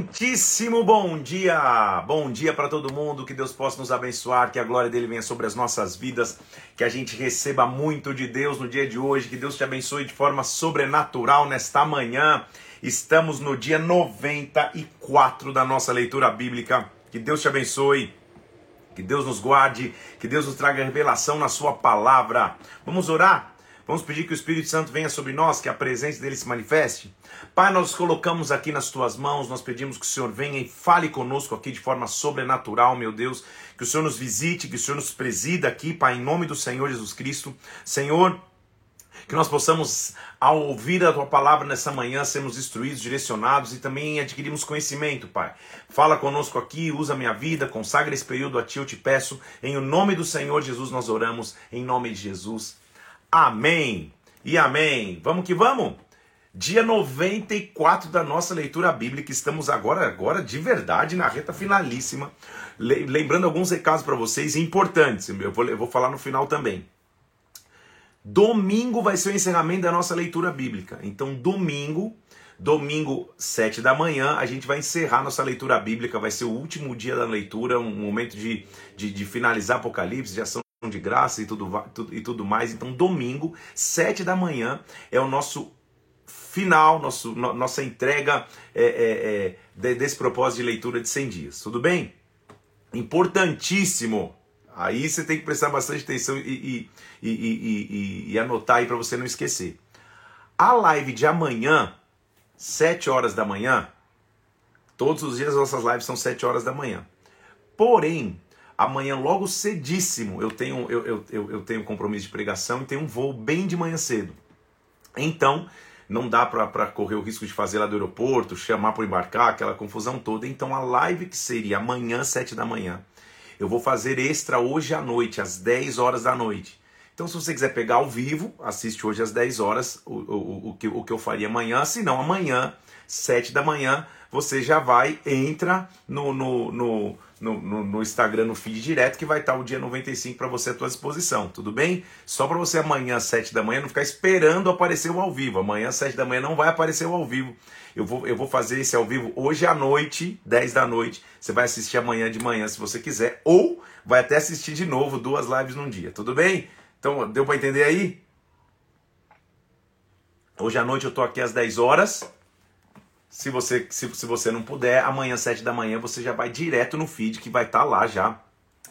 Muitíssimo bom dia! Bom dia para todo mundo, que Deus possa nos abençoar, que a glória dele venha sobre as nossas vidas, que a gente receba muito de Deus no dia de hoje, que Deus te abençoe de forma sobrenatural nesta manhã. Estamos no dia 94 da nossa leitura bíblica. Que Deus te abençoe. Que Deus nos guarde, que Deus nos traga revelação na sua palavra. Vamos orar? Vamos pedir que o Espírito Santo venha sobre nós, que a presença dele se manifeste. Pai, nós colocamos aqui nas tuas mãos, nós pedimos que o Senhor venha e fale conosco aqui de forma sobrenatural, meu Deus. Que o Senhor nos visite, que o Senhor nos presida aqui, Pai, em nome do Senhor Jesus Cristo. Senhor, que nós possamos, ao ouvir a tua palavra nessa manhã, sermos instruídos, direcionados e também adquirirmos conhecimento, Pai. Fala conosco aqui, usa minha vida, consagra esse período a ti, eu te peço. Em o nome do Senhor Jesus nós oramos, em nome de Jesus. Amém e amém. Vamos que vamos? Dia 94 da nossa leitura bíblica. Estamos agora, agora de verdade, na reta finalíssima. Lembrando alguns recados para vocês importantes. Eu vou, eu vou falar no final também. Domingo vai ser o encerramento da nossa leitura bíblica. Então, domingo, domingo, 7 da manhã, a gente vai encerrar nossa leitura bíblica. Vai ser o último dia da leitura, um momento de, de, de finalizar Apocalipse, de ação de graça e tudo, e tudo mais. Então, domingo, sete da manhã, é o nosso final, nosso, no, nossa entrega é, é, é, desse propósito de leitura de 100 dias. Tudo bem? Importantíssimo. Aí você tem que prestar bastante atenção e, e, e, e anotar aí para você não esquecer. A live de amanhã, 7 horas da manhã, todos os dias as nossas lives são 7 horas da manhã. Porém, Amanhã, logo cedíssimo, eu tenho, eu, eu, eu, eu tenho compromisso de pregação e tenho um voo bem de manhã cedo. Então, não dá para correr o risco de fazer lá do aeroporto, chamar para embarcar, aquela confusão toda. Então, a live que seria amanhã, 7 da manhã, eu vou fazer extra hoje à noite, às 10 horas da noite. Então, se você quiser pegar ao vivo, assiste hoje às 10 horas o, o, o, que, o que eu faria amanhã. Se não, amanhã, 7 da manhã, você já vai, entra no, no, no no, no, no, Instagram, no feed direto, que vai estar o dia 95 para você à tua disposição, tudo bem? Só para você amanhã, às 7 da manhã, não ficar esperando aparecer o ao vivo. Amanhã, às 7 da manhã, não vai aparecer o ao vivo. Eu vou, eu vou fazer esse ao vivo hoje à noite, 10 da noite. Você vai assistir amanhã de manhã, se você quiser, ou vai até assistir de novo duas lives num dia, tudo bem? Então, deu para entender aí? Hoje à noite eu tô aqui às 10 horas. Se você, se, se você não puder, amanhã, 7 da manhã, você já vai direto no feed que vai estar tá lá já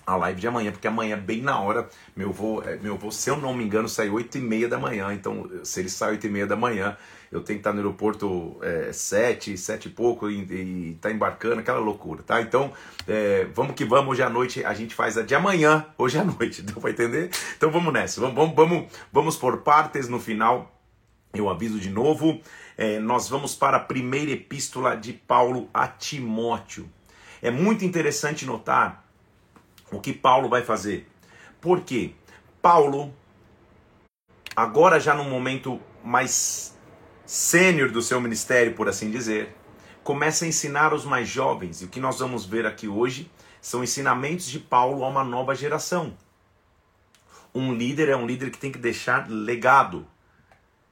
a live de amanhã, porque amanhã, bem na hora, meu voo, é, meu voo, se eu não me engano, sai 8 e meia da manhã. Então, se ele sai 8 e meia da manhã, eu tenho que estar no aeroporto é, 7, 7 e pouco e, e tá embarcando, aquela loucura, tá? Então, é, vamos que vamos, hoje à noite a gente faz a de amanhã, hoje à noite, deu pra entender? Então vamos nessa, vamos, vamos, vamos, vamos por partes no final, eu aviso de novo é, nós vamos para a primeira epístola de Paulo a Timóteo. É muito interessante notar o que Paulo vai fazer. Por quê? Paulo, agora já num momento mais sênior do seu ministério, por assim dizer, começa a ensinar os mais jovens. E o que nós vamos ver aqui hoje são ensinamentos de Paulo a uma nova geração. Um líder é um líder que tem que deixar legado.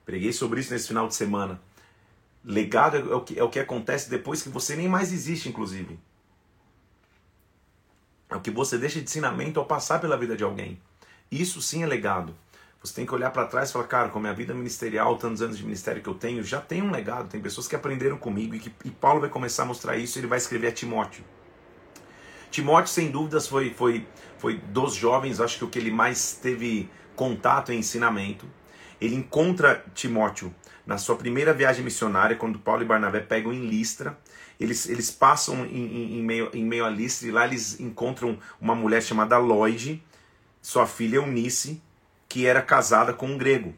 Preguei sobre isso nesse final de semana. Legado é o, que, é o que acontece depois que você nem mais existe, inclusive. É o que você deixa de ensinamento ao passar pela vida de alguém. Isso sim é legado. Você tem que olhar para trás e falar, cara, com a minha vida ministerial, tantos anos de ministério que eu tenho, já tem um legado. Tem pessoas que aprenderam comigo e, que, e Paulo vai começar a mostrar isso. Ele vai escrever a Timóteo. Timóteo, sem dúvidas, foi, foi, foi dos jovens, acho que o que ele mais teve contato e ensinamento. Ele encontra Timóteo na sua primeira viagem missionária, quando Paulo e Barnabé pegam em Listra, eles, eles passam em, em, em, meio, em meio a Listra e lá eles encontram uma mulher chamada Lloyd, sua filha Eunice, que era casada com um grego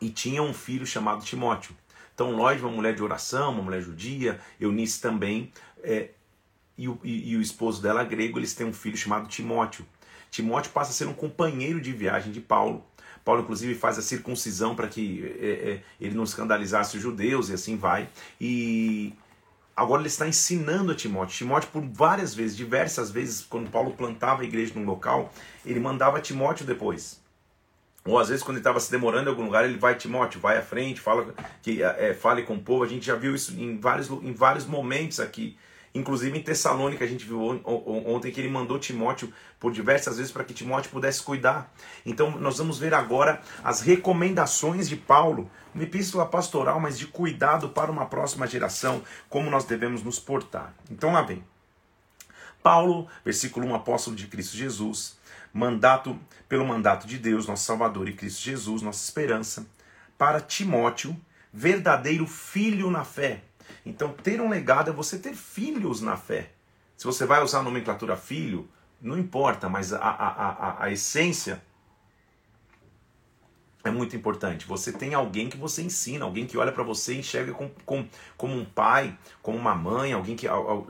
e tinha um filho chamado Timóteo. Então, Lloyd, uma mulher de oração, uma mulher judia, Eunice também, é, e, o, e, e o esposo dela, grego, eles têm um filho chamado Timóteo. Timóteo passa a ser um companheiro de viagem de Paulo. Paulo, inclusive, faz a circuncisão para que é, é, ele não escandalizasse os judeus e assim vai. E agora ele está ensinando a Timóteo. Timóteo, por várias vezes, diversas vezes, quando Paulo plantava a igreja num local, ele mandava Timóteo depois. Ou às vezes quando ele estava se demorando em algum lugar, ele vai, Timóteo, vai à frente, fala que é, fale com o povo. A gente já viu isso em vários, em vários momentos aqui. Inclusive em Tessalônica, a gente viu ontem que ele mandou Timóteo por diversas vezes para que Timóteo pudesse cuidar. Então nós vamos ver agora as recomendações de Paulo, uma epístola pastoral, mas de cuidado para uma próxima geração, como nós devemos nos portar. Então lá vem. Paulo, versículo 1, apóstolo de Cristo Jesus, mandato pelo mandato de Deus, nosso Salvador e Cristo Jesus, nossa esperança, para Timóteo, verdadeiro filho na fé. Então, ter um legado é você ter filhos na fé. Se você vai usar a nomenclatura filho, não importa, mas a, a, a, a essência é muito importante. Você tem alguém que você ensina, alguém que olha para você e enxerga com, com, como um pai, como uma mãe, alguém que,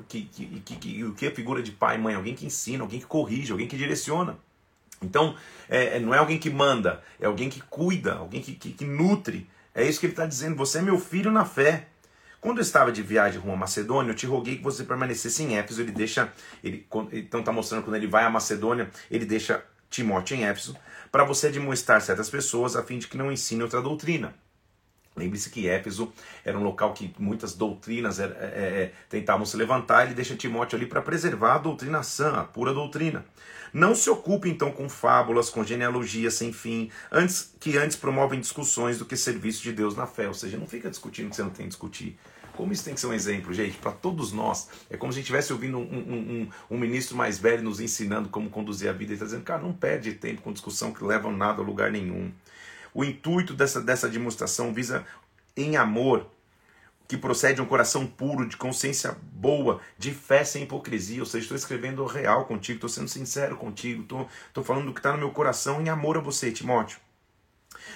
que, que, que, que é figura de pai e mãe, alguém que ensina, alguém que corrige, alguém que direciona. Então, é, é, não é alguém que manda, é alguém que cuida, alguém que, que, que nutre. É isso que ele está dizendo. Você é meu filho na fé. Quando eu estava de viagem rumo a Macedônia, eu te roguei que você permanecesse em Éfeso. Ele deixa, ele, então está mostrando quando ele vai a Macedônia, ele deixa Timóteo em Éfeso para você demonstrar certas pessoas a fim de que não ensine outra doutrina. Lembre-se que Éfeso era um local que muitas doutrinas é, é, tentavam se levantar, ele deixa Timóteo ali para preservar a doutrina sã, a pura doutrina. Não se ocupe então com fábulas, com genealogias sem fim, antes que antes promovem discussões do que serviço de Deus na fé. Ou seja, não fica discutindo que você não tem que discutir. Como isso tem que ser um exemplo, gente, para todos nós. É como se a gente estivesse ouvindo um, um, um, um, ministro mais velho nos ensinando como conduzir a vida. Ele está dizendo, cara, não perde tempo com discussão que leva nada a lugar nenhum. O intuito dessa, dessa demonstração visa, em amor, que procede de um coração puro, de consciência boa, de fé sem hipocrisia. Ou seja, estou escrevendo real contigo, estou sendo sincero contigo, estou falando do que está no meu coração em amor a você, Timóteo.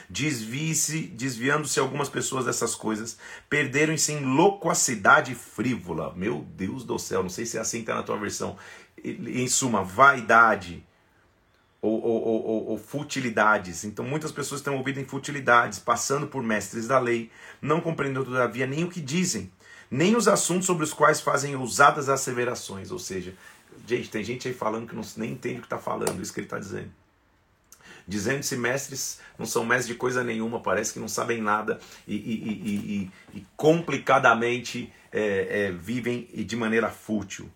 Desvie-se, desviando-se algumas pessoas dessas coisas, perderam-se em loquacidade frívola. Meu Deus do céu, não sei se é assim que está na tua versão. Em suma, vaidade ou, ou, ou, ou, futilidades. Então, muitas pessoas estão ouvindo em futilidades, passando por mestres da lei, não compreendendo, todavia, nem o que dizem, nem os assuntos sobre os quais fazem ousadas asseverações. Ou seja, gente, tem gente aí falando que não, nem entende o que está falando, isso que ele está dizendo dizendo-se mestres, não são mestres de coisa nenhuma, parece que não sabem nada e, e, e, e complicadamente é, é, vivem de maneira fútil.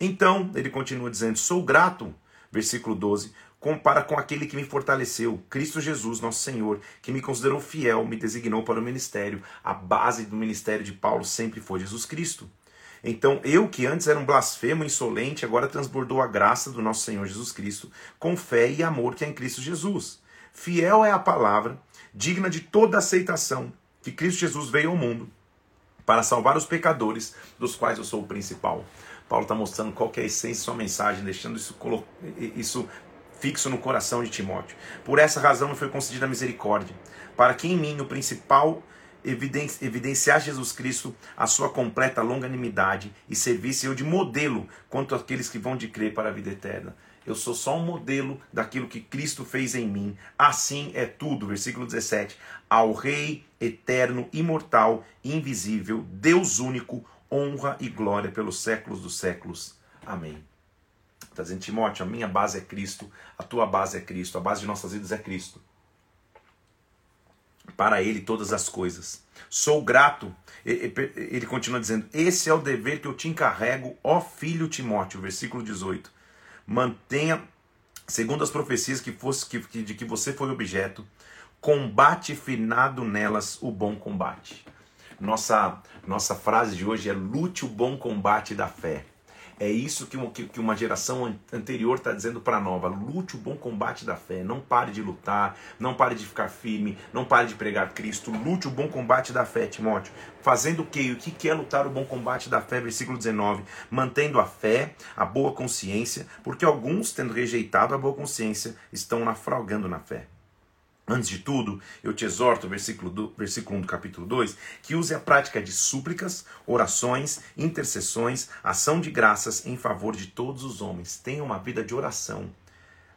Então, ele continua dizendo: Sou grato, versículo 12, compara com aquele que me fortaleceu, Cristo Jesus, nosso Senhor, que me considerou fiel, me designou para o ministério. A base do ministério de Paulo sempre foi Jesus Cristo. Então, eu que antes era um blasfemo insolente, agora transbordou a graça do nosso Senhor Jesus Cristo, com fé e amor que é em Cristo Jesus. Fiel é a palavra, digna de toda aceitação, que Cristo Jesus veio ao mundo para salvar os pecadores, dos quais eu sou o principal. Paulo está mostrando qual é a essência de sua mensagem, deixando isso, isso fixo no coração de Timóteo. Por essa razão me foi concedida a misericórdia, para que em mim o principal evidenciar Jesus Cristo a sua completa longanimidade e servisse eu de modelo quanto àqueles que vão de crer para a vida eterna. Eu sou só um modelo daquilo que Cristo fez em mim. Assim é tudo. Versículo 17. Ao Rei eterno, imortal, invisível, Deus único, honra e glória pelos séculos dos séculos. Amém. Está dizendo, Timóteo, a minha base é Cristo, a tua base é Cristo, a base de nossas vidas é Cristo para ele todas as coisas. Sou grato. Ele continua dizendo: Esse é o dever que eu te encarrego, ó filho Timóteo, versículo 18. Mantenha, segundo as profecias que fosse, que, de que você foi objeto, combate finado nelas o bom combate. Nossa, nossa frase de hoje é: lute o bom combate da fé. É isso que uma, que uma geração anterior está dizendo para a nova. Lute o bom combate da fé. Não pare de lutar, não pare de ficar firme, não pare de pregar Cristo. Lute o bom combate da fé, Timóteo. Fazendo o quê? O que é lutar o bom combate da fé? Versículo 19. Mantendo a fé, a boa consciência, porque alguns, tendo rejeitado a boa consciência, estão naufragando na fé. Antes de tudo, eu te exorto, versículo, do, versículo 1 do capítulo 2, que use a prática de súplicas, orações, intercessões, ação de graças em favor de todos os homens. Tenha uma vida de oração.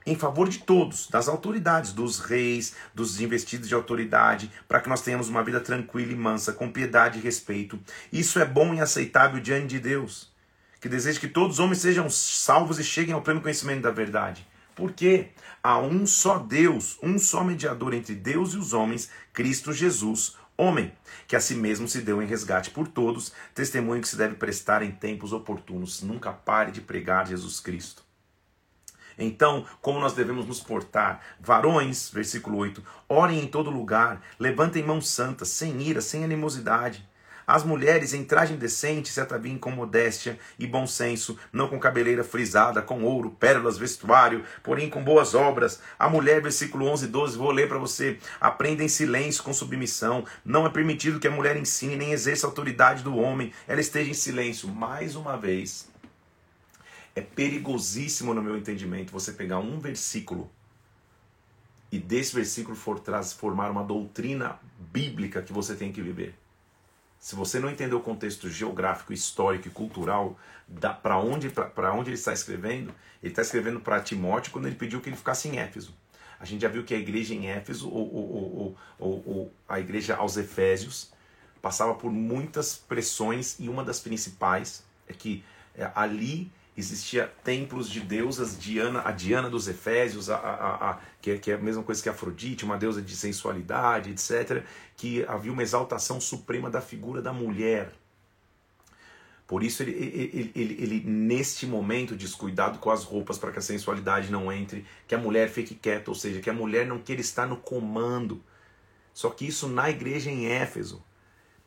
Em favor de todos, das autoridades, dos reis, dos investidos de autoridade, para que nós tenhamos uma vida tranquila e mansa, com piedade e respeito. Isso é bom e aceitável diante de Deus, que deseja que todos os homens sejam salvos e cheguem ao pleno conhecimento da verdade. Porque há um só Deus, um só mediador entre Deus e os homens, Cristo Jesus, homem, que a si mesmo se deu em resgate por todos, testemunho que se deve prestar em tempos oportunos. Nunca pare de pregar Jesus Cristo. Então, como nós devemos nos portar? Varões, versículo 8, orem em todo lugar, levantem mãos santas, sem ira, sem animosidade. As mulheres em trajem decente se ataviem com modéstia e bom senso, não com cabeleira frisada, com ouro, pérolas, vestuário, porém com boas obras. A mulher, versículo 11 e 12, vou ler para você. Aprenda em silêncio, com submissão. Não é permitido que a mulher ensine nem exerça a autoridade do homem. Ela esteja em silêncio. Mais uma vez, é perigosíssimo, no meu entendimento, você pegar um versículo e desse versículo for formar uma doutrina bíblica que você tem que viver. Se você não entender o contexto geográfico, histórico e cultural para onde, onde ele está escrevendo, ele está escrevendo para Timóteo quando ele pediu que ele ficasse em Éfeso. A gente já viu que a igreja em Éfeso, ou, ou, ou, ou a igreja aos Efésios, passava por muitas pressões e uma das principais é que é, ali existia templos de deusas, Diana, a Diana dos Efésios, a, a, a, que, que, é, a mesma coisa que Afrodite, uma deusa de sensualidade, etc., que havia uma exaltação suprema da figura da mulher. Por isso, ele, ele, ele, ele neste momento, diz cuidado com as roupas para que a sensualidade não entre, que a mulher fique quieta, ou seja, que a mulher não queira estar no comando. Só que isso na igreja em Éfeso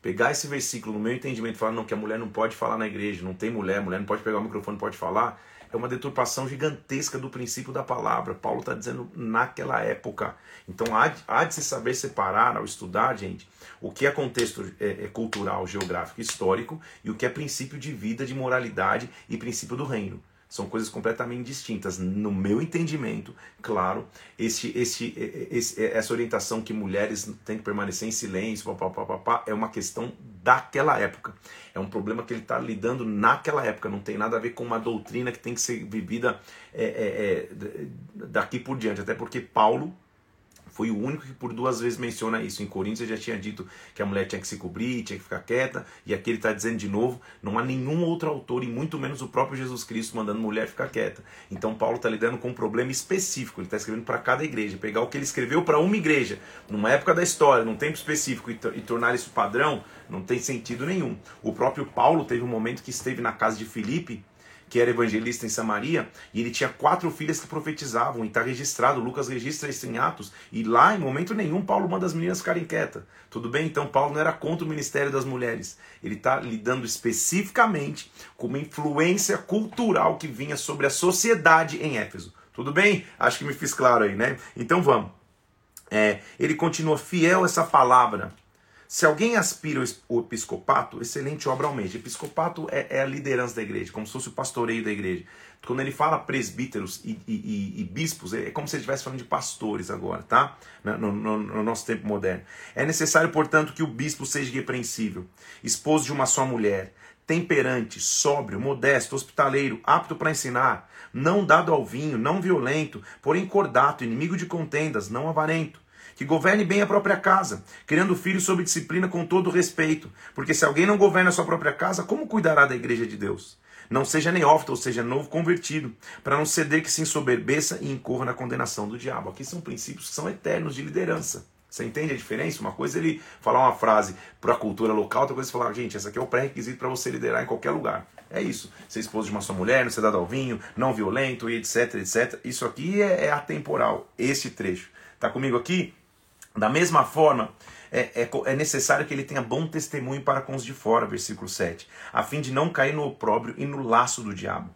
pegar esse versículo no meu entendimento e falar não que a mulher não pode falar na igreja, não tem mulher, mulher não pode pegar o microfone, não pode falar, é uma deturpação gigantesca do princípio da palavra. Paulo está dizendo naquela época. Então há, há, de se saber separar ao estudar, gente, o que é contexto é, é cultural, geográfico, histórico e o que é princípio de vida, de moralidade e princípio do reino. São coisas completamente distintas. No meu entendimento, claro, esse, esse, esse, essa orientação que mulheres têm que permanecer em silêncio, papapá, é uma questão daquela época. É um problema que ele está lidando naquela época. Não tem nada a ver com uma doutrina que tem que ser vivida é, é, é, daqui por diante. Até porque Paulo foi o único que por duas vezes menciona isso. Em Coríntios já tinha dito que a mulher tinha que se cobrir, tinha que ficar quieta, e aqui ele está dizendo de novo: não há nenhum outro autor, e muito menos o próprio Jesus Cristo, mandando mulher ficar quieta. Então Paulo está lidando com um problema específico, ele está escrevendo para cada igreja. Pegar o que ele escreveu para uma igreja, numa época da história, num tempo específico, e, e tornar isso padrão, não tem sentido nenhum. O próprio Paulo teve um momento que esteve na casa de Filipe que era evangelista em Samaria, e ele tinha quatro filhas que profetizavam, e está registrado, Lucas registra isso em Atos, e lá, em momento nenhum, Paulo manda as meninas ficarem quietas. Tudo bem? Então, Paulo não era contra o ministério das mulheres. Ele está lidando especificamente com uma influência cultural que vinha sobre a sociedade em Éfeso. Tudo bem? Acho que me fiz claro aí, né? Então vamos. É, ele continua fiel a essa palavra se alguém aspira o episcopato, excelente obra almeja. Episcopato é, é, a liderança da igreja, como se fosse o pastoreio da igreja. Quando ele fala presbíteros e, e, e, bispos, é como se ele estivesse falando de pastores agora, tá? No, no, no, nosso tempo moderno. É necessário, portanto, que o bispo seja irrepreensível, esposo de uma só mulher, temperante, sóbrio, modesto, hospitaleiro, apto para ensinar, não dado ao vinho, não violento, porém cordato, inimigo de contendas, não avarento que governe bem a própria casa, criando filhos sob disciplina com todo respeito, porque se alguém não governa a sua própria casa, como cuidará da igreja de Deus? Não seja neófito, ou seja, novo convertido, para não ceder que se ensoberbeça e incorra na condenação do diabo. Aqui são princípios que são eternos de liderança. Você entende a diferença? Uma coisa é ele falar uma frase para a cultura local, outra coisa é falar, gente, essa aqui é o pré-requisito para você liderar em qualquer lugar. É isso. Ser esposo de uma só mulher, não ser dado ao vinho, não violento, etc, etc. Isso aqui é, é atemporal, esse trecho. Tá comigo aqui? Da mesma forma, é, é, é, necessário que ele tenha bom testemunho para com os de fora, versículo 7, a fim de não cair no opróbrio e no laço do diabo.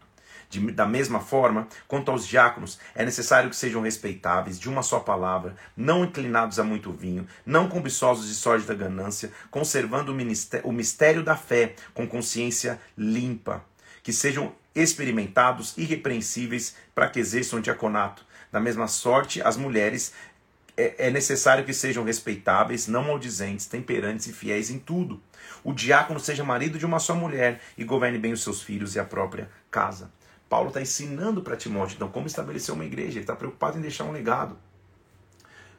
De, da mesma forma, quanto aos diáconos, é necessário que sejam respeitáveis, de uma só palavra, não inclinados a muito vinho, não cobiçosos de sórdida ganância, conservando o, o mistério da fé com consciência limpa, que sejam experimentados, irrepreensíveis, para que exerçam o diaconato. Da mesma sorte, as mulheres é, é necessário que sejam respeitáveis, não maldizentes, temperantes e fiéis em tudo. O diácono seja marido de uma só mulher e governe bem os seus filhos e a própria casa. Paulo está ensinando para Timóteo, então, como estabelecer uma igreja. Ele está preocupado em deixar um legado.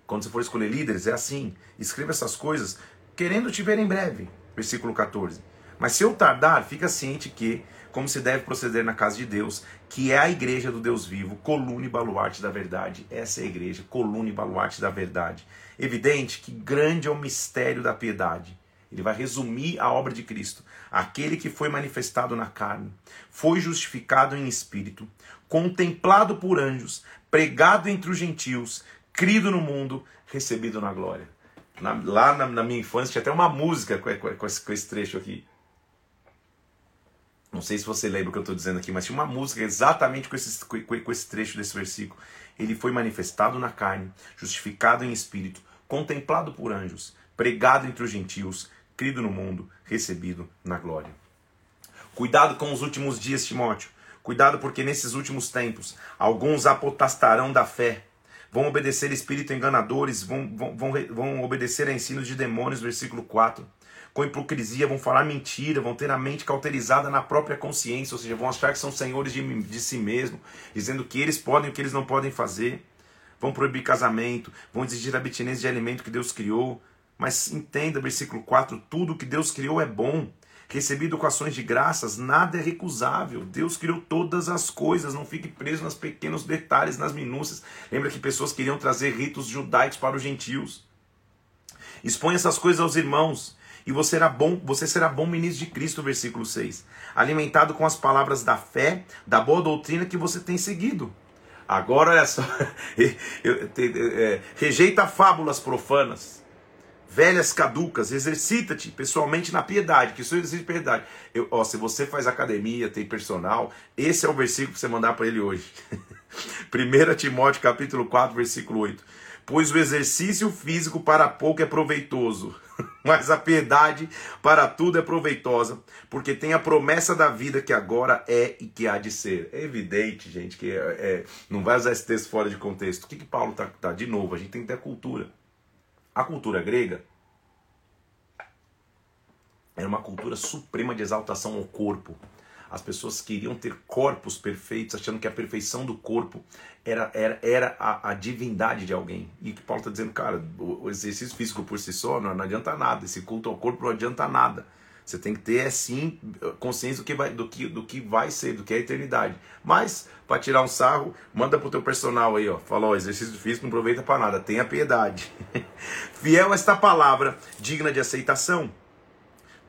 Quando você for escolher líderes, é assim. Escreva essas coisas, querendo te ver em breve. Versículo 14. Mas se eu tardar, fica ciente que, como se deve proceder na casa de Deus, que é a igreja do Deus vivo, coluna e baluarte da verdade. Essa é a igreja, coluna e baluarte da verdade. Evidente que grande é o mistério da piedade. Ele vai resumir a obra de Cristo. Aquele que foi manifestado na carne, foi justificado em espírito, contemplado por anjos, pregado entre os gentios, crido no mundo, recebido na glória. Na, lá na, na, minha infância tinha até uma música com, com, com, esse, com esse trecho aqui. Não sei se você lembra o que eu estou dizendo aqui, mas tinha uma música exatamente com esse, com, esse trecho desse versículo. Ele foi manifestado na carne, justificado em espírito, contemplado por anjos, pregado entre os gentios, crido no mundo, recebido na glória. Cuidado com os últimos dias, Timóteo. Cuidado porque nesses últimos tempos alguns apotastarão da fé, vão obedecer espíritos enganadores, vão, vão, vão, vão obedecer a ensinos de demônios, versículo 4 com hipocrisia, vão falar mentira, vão ter a mente cauterizada na própria consciência, ou seja, vão achar que são senhores de, de si mesmo, dizendo que eles podem o que eles não podem fazer, vão proibir casamento, vão exigir abstinência de alimento que Deus criou. Mas entenda, versículo 4: tudo que Deus criou é bom. Recebido com ações de graças, nada é recusável. Deus criou todas as coisas, não fique preso nos pequenos detalhes, nas minúcias. Lembra que pessoas queriam trazer ritos judaicos para os gentios. Expõe essas coisas aos irmãos e você será bom, você será bom ministro de Cristo, versículo 6. Alimentado com as palavras da fé, da boa doutrina que você tem seguido. Agora, olha só, é, rejeita fábulas profanas, velhas caducas, exercita-te pessoalmente na piedade, que isso de piedade. Eu, ó, se você faz academia, tem personal, esse é o versículo que você mandar para ele hoje. 1 Timóteo capítulo 4, versículo 8. Pois o exercício físico para pouco é proveitoso, mas a piedade para tudo é proveitosa, porque tem a promessa da vida que agora é e que há de ser. É evidente, gente, que é, é, não vai usar esse texto fora de contexto. O que, que Paulo está tá? De novo, a gente tem que ter a cultura. A cultura grega era uma cultura suprema de exaltação ao corpo. As pessoas queriam ter corpos perfeitos, achando que a perfeição do corpo era, era, era a, a divindade de alguém. E que Paulo está dizendo, cara, o, exercício físico por si só não, não adianta nada. Esse culto ao corpo não adianta nada. Você tem que ter, sim, consciência do que vai, do que, do que vai ser, do que é a eternidade. Mas, para tirar um sarro, manda pro teu personal aí, ó. Fala, ó, exercício físico não aproveita para nada, tenha piedade. Fiel esta palavra, digna de aceitação.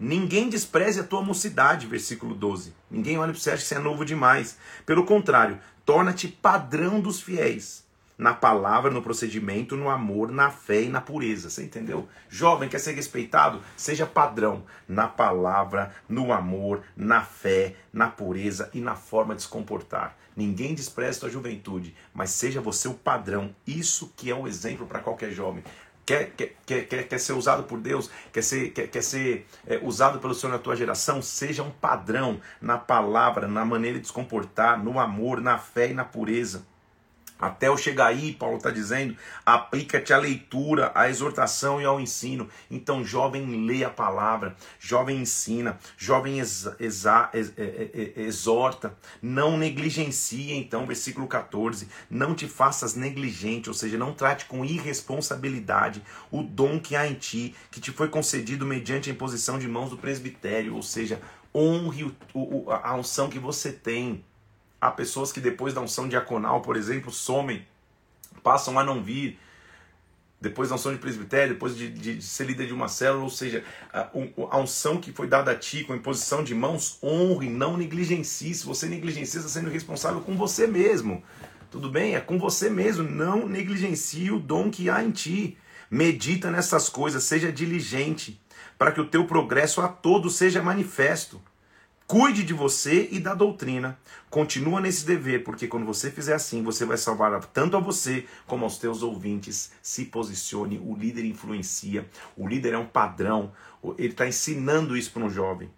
Ninguém despreze a tua mocidade, versículo 12. Ninguém olha para você acha que você é novo demais. Pelo contrário, torna-te padrão dos fiéis. Na palavra, no procedimento, no amor, na fé e na pureza. Você entendeu? Jovem, quer ser respeitado? Seja padrão na palavra, no amor, na fé, na pureza e na forma de se comportar. Ninguém despreze tua juventude, mas seja você o padrão. Isso que é um exemplo para qualquer jovem quer, quer, quer, quer ser usado por Deus, quer ser, quer, quer ser é, usado pelo Senhor na tua geração, seja um padrão na palavra, na maneira de se comportar, no amor, na fé e na pureza. Até eu chegar aí, Paulo está dizendo, aplica-te à leitura, à exortação e ao ensino. Então, jovem, lê a palavra, jovem, ensina, jovem, exa, ex, exorta, não negligencie. Então, versículo 14: não te faças negligente, ou seja, não trate com irresponsabilidade o dom que há em ti, que te foi concedido mediante a imposição de mãos do presbitério, ou seja, honre o, o, a unção que você tem Há pessoas que depois da unção diaconal, por exemplo, somem, passam a não vir. Depois da unção de presbitério, depois de, de, de ser líder de uma célula, ou seja, a, a, unção que foi dada a ti com imposição de mãos, honre, não negligencie. Se você negligencia, está sendo responsável com você mesmo. Tudo bem? É com você mesmo. Não negligencie o dom que há em ti. Medita nessas coisas, seja diligente, para que o teu progresso a todos seja manifesto. Cuide de você e da doutrina. Continua nesse dever, porque quando você fizer assim, você vai salvar tanto a você como aos teus ouvintes. Se posicione, o líder influencia, o líder é um padrão, ele está ensinando isso para um jovem.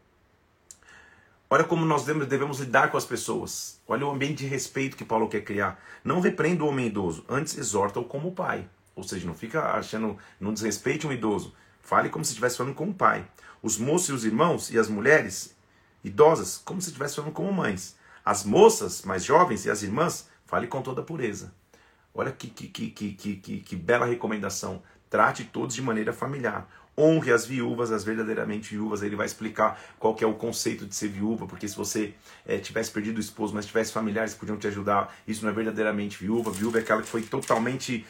Olha como nós devemos lidar com as pessoas. Olha o ambiente de respeito que Paulo quer criar. Não repreenda o homem idoso, antes exorta-o como pai. Ou seja, não fica achando, não desrespeite um idoso. Fale como se estivesse falando com o pai. Os moços e os irmãos e as mulheres idosas, como se estivesse falando como mães. As moças mais jovens e as irmãs, fale com toda pureza. Olha que, que, que, que, que, que bela recomendação. Trate todos de maneira familiar. honre as viúvas, as verdadeiramente viúvas. Ele vai explicar qual que é o conceito de ser viúva, porque se você é, tivesse perdido o esposo, mas tivesse familiares que podiam te ajudar, isso não é verdadeiramente viúva. Viúva é aquela que foi totalmente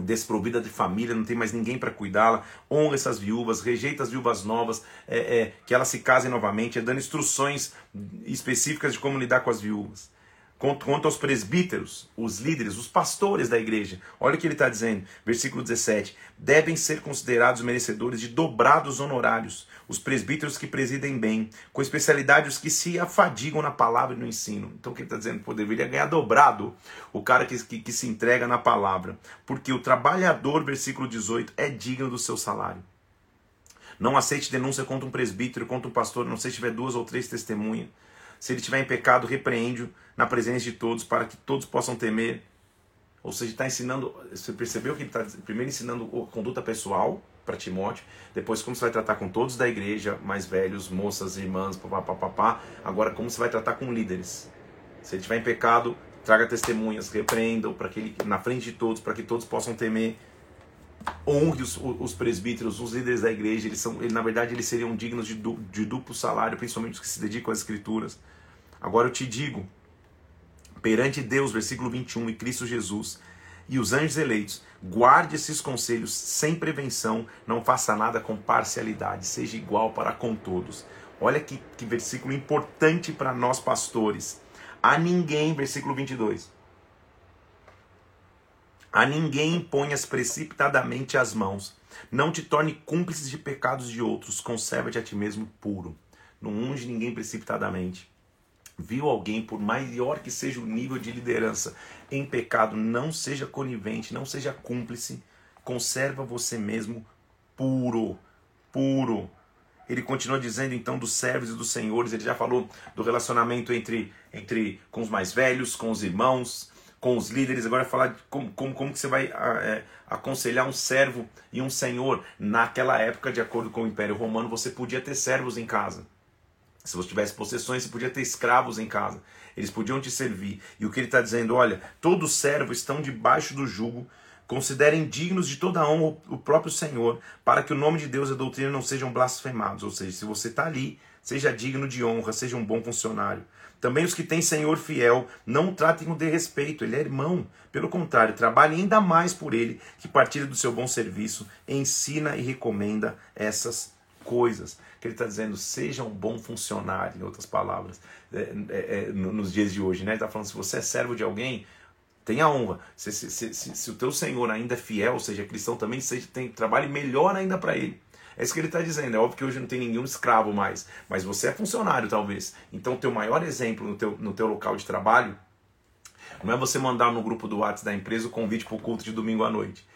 desprovida de família, não tem mais ninguém para cuidá-la, honra essas viúvas, rejeita as viúvas novas, é, é, que elas se casem novamente, é dando instruções específicas de como lidar com as viúvas. Quanto aos presbíteros, os líderes, os pastores da igreja, olha o que ele está dizendo, versículo 17: devem ser considerados merecedores de dobrados honorários, os presbíteros que presidem bem, com especialidade os que se afadigam na palavra e no ensino. Então o que ele está dizendo? Pô, deveria ganhar dobrado o cara que, que, que se entrega na palavra, porque o trabalhador, versículo 18, é digno do seu salário. Não aceite denúncia contra um presbítero, contra um pastor, não sei se tiver duas ou três testemunhas. Se ele estiver em pecado, repreende-o na presença de todos, para que todos possam temer. Ou seja, está ensinando. Você percebeu que ele está primeiro ensinando conduta pessoal para Timóteo, depois como você vai tratar com todos da igreja, mais velhos, moças, irmãs, papapá. Agora, como você vai tratar com líderes. Se ele estiver em pecado, traga testemunhas, repreenda-o para que ele, na frente de todos, para que todos possam temer. Honre os, os, presbíteros, os líderes da igreja, eles são, ele, na verdade, eles seriam dignos de, du, de duplo salário, principalmente os que se dedicam às escrituras. Agora eu te digo, perante Deus, versículo 21, e Cristo Jesus, e os anjos eleitos, guarde esses conselhos sem prevenção, não faça nada com parcialidade, seja igual para com todos. Olha que, que versículo importante para nós pastores. A ninguém, versículo 22. A ninguém imponhas precipitadamente as mãos. Não te torne cúmplice de pecados de outros. Conserva-te a ti mesmo puro. Não unge ninguém precipitadamente viu alguém, por maior que seja o nível de liderança, em pecado, não seja conivente, não seja cúmplice, conserva você mesmo puro, puro. Ele continua dizendo então dos servos e dos senhores, ele já falou do relacionamento entre, entre com os mais velhos, com os irmãos, com os líderes, agora falar como, como, como que você vai é, aconselhar um servo e um senhor. Naquela época, de acordo com o Império Romano, você podia ter servos em casa. Se você tivesse possessões, você podia ter escravos em casa. Eles podiam te servir. E o que ele está dizendo, olha, todos os servos estão debaixo do jugo. Considerem dignos de toda a honra o próprio Senhor, para que o nome de Deus e a doutrina não sejam blasfemados. Ou seja, se você está ali, seja digno de honra, seja um bom funcionário. Também os que têm Senhor fiel, não o tratem com desrespeito, ele é irmão. Pelo contrário, trabalhe ainda mais por ele, que partilha do seu bom serviço, ensina e recomenda essas coisas que ele está dizendo, seja um bom funcionário, em outras palavras, é, é, é, nos dias de hoje. Né? Ele está falando, se você é servo de alguém, tenha honra. Se, se, se, se, o teu Senhor ainda é fiel, seja cristão também, seja, tem, trabalhe melhor ainda para ele. É isso que ele está dizendo. É óbvio que hoje não tem nenhum escravo mais, mas você é funcionário talvez. Então, teu maior exemplo no teu, no teu local de trabalho não é você mandar no grupo do WhatsApp da empresa o convite para o culto de domingo à noite.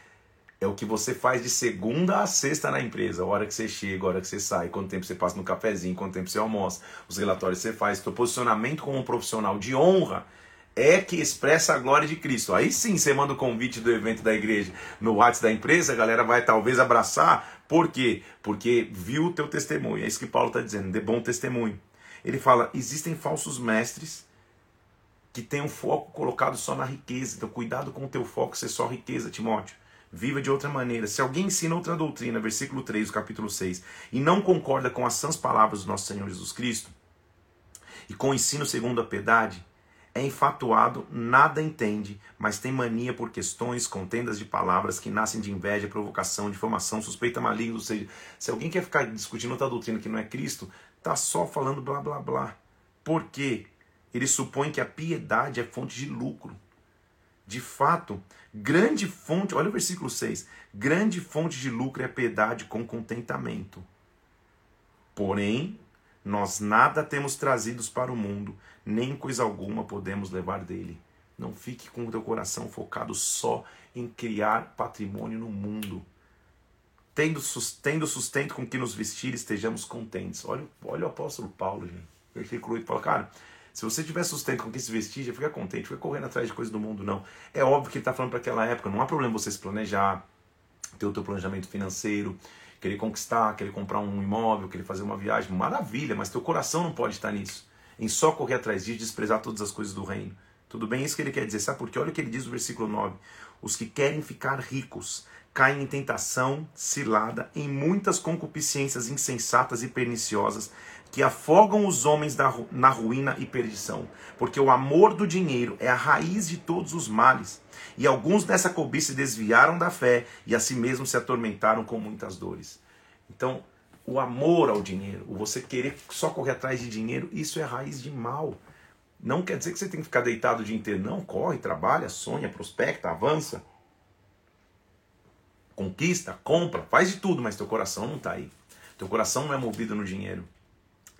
É o que você faz de segunda a sexta na empresa. A hora que você chega, a hora que você sai, quanto tempo você passa no cafezinho, quanto tempo você almoça, os relatórios que você faz, seu posicionamento como um profissional de honra é que expressa a glória de Cristo. Aí sim você manda o convite do evento da igreja no WhatsApp da empresa, a galera vai talvez abraçar. Por quê? Porque viu o teu testemunho. É isso que Paulo está dizendo, de bom testemunho. Ele fala: existem falsos mestres que têm um foco colocado só na riqueza. Então, cuidado com o teu foco ser só riqueza, Timóteo viva de outra maneira. Se alguém ensina outra doutrina, versículo 3 do capítulo 6, e não concorda com as sãs palavras do nosso Senhor Jesus Cristo, e com o ensino segundo a piedade, é infatuado, nada entende, mas tem mania por questões, contendas de palavras que nascem de inveja, provocação, difamação, suspeita maligna. Ou seja, se alguém quer ficar discutindo outra doutrina que não é Cristo, tá só falando blá blá blá. Por quê? Ele supõe que a piedade é fonte de lucro. De fato, grande fonte, olha o versículo 6: grande fonte de lucro é a piedade com contentamento. Porém, nós nada temos trazidos para o mundo, nem coisa alguma podemos levar dele. Não fique com o teu coração focado só em criar patrimônio no mundo. Tendo, tendo sustento com que nos vestir, estejamos contentes. Olha, olha o apóstolo Paulo, gente. Versículo 8 fala, cara, se você tiver sustento com que se vestir, já fica contente, fica correndo atrás de coisas do mundo, não. É óbvio que ele está falando para aquela época, não há problema você se planejar, ter o teu planejamento financeiro, querer conquistar, querer comprar um imóvel, querer fazer uma viagem, maravilha, mas teu coração não pode estar nisso. Em só correr atrás disso, desprezar todas as coisas do reino. Tudo bem? É isso que ele quer dizer. Sabe por quê? Olha o que ele diz no versículo 9. Os que querem ficar ricos caem em tentação, cilada, em muitas concupiscências insensatas e perniciosas que afogam os homens na ruína e perdição. Porque o amor do dinheiro é a raiz de todos os males. E alguns dessa cobiça desviaram da fé e a si mesmos se atormentaram com muitas dores. Então, o amor ao dinheiro, o você querer só correr atrás de dinheiro, isso é raiz de mal. Não quer dizer que você tem que ficar deitado o dia inteiro. Não, corre, trabalha, sonha, prospecta, avança. Conquista, compra, faz de tudo, mas teu coração não está aí. Teu coração não é movido no dinheiro.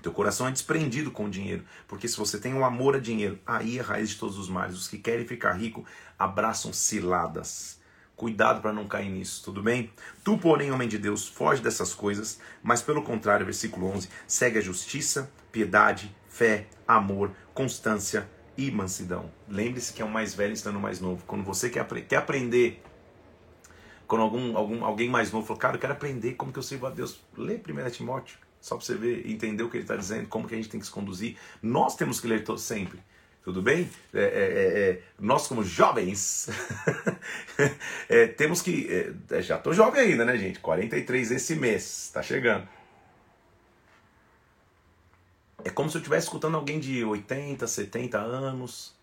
Teu coração é desprendido com o dinheiro. Porque se você tem o um amor a dinheiro, aí é a raiz de todos os males. Os que querem ficar rico abraçam ciladas. Cuidado para não cair nisso, tudo bem? Tu, porém, homem de Deus, foge dessas coisas, mas pelo contrário, versículo 11, segue a justiça, piedade, fé, amor, constância e mansidão. Lembre-se que é o mais velho estando mais novo. Quando você quer, quer aprender, quando algum, algum, alguém mais novo falou, cara, eu quero aprender como que eu sirvo a Deus, lê 1 Timóteo. Só para você ver, entender o que ele está dizendo, como que a gente tem que se conduzir. Nós temos que ler sempre. Tudo bem? É, é, é, é nós, como jovens, é, temos que. É, já estou jovem ainda, né, gente? 43 esse mês, está chegando. É como se eu estivesse escutando alguém de 80, 70 anos,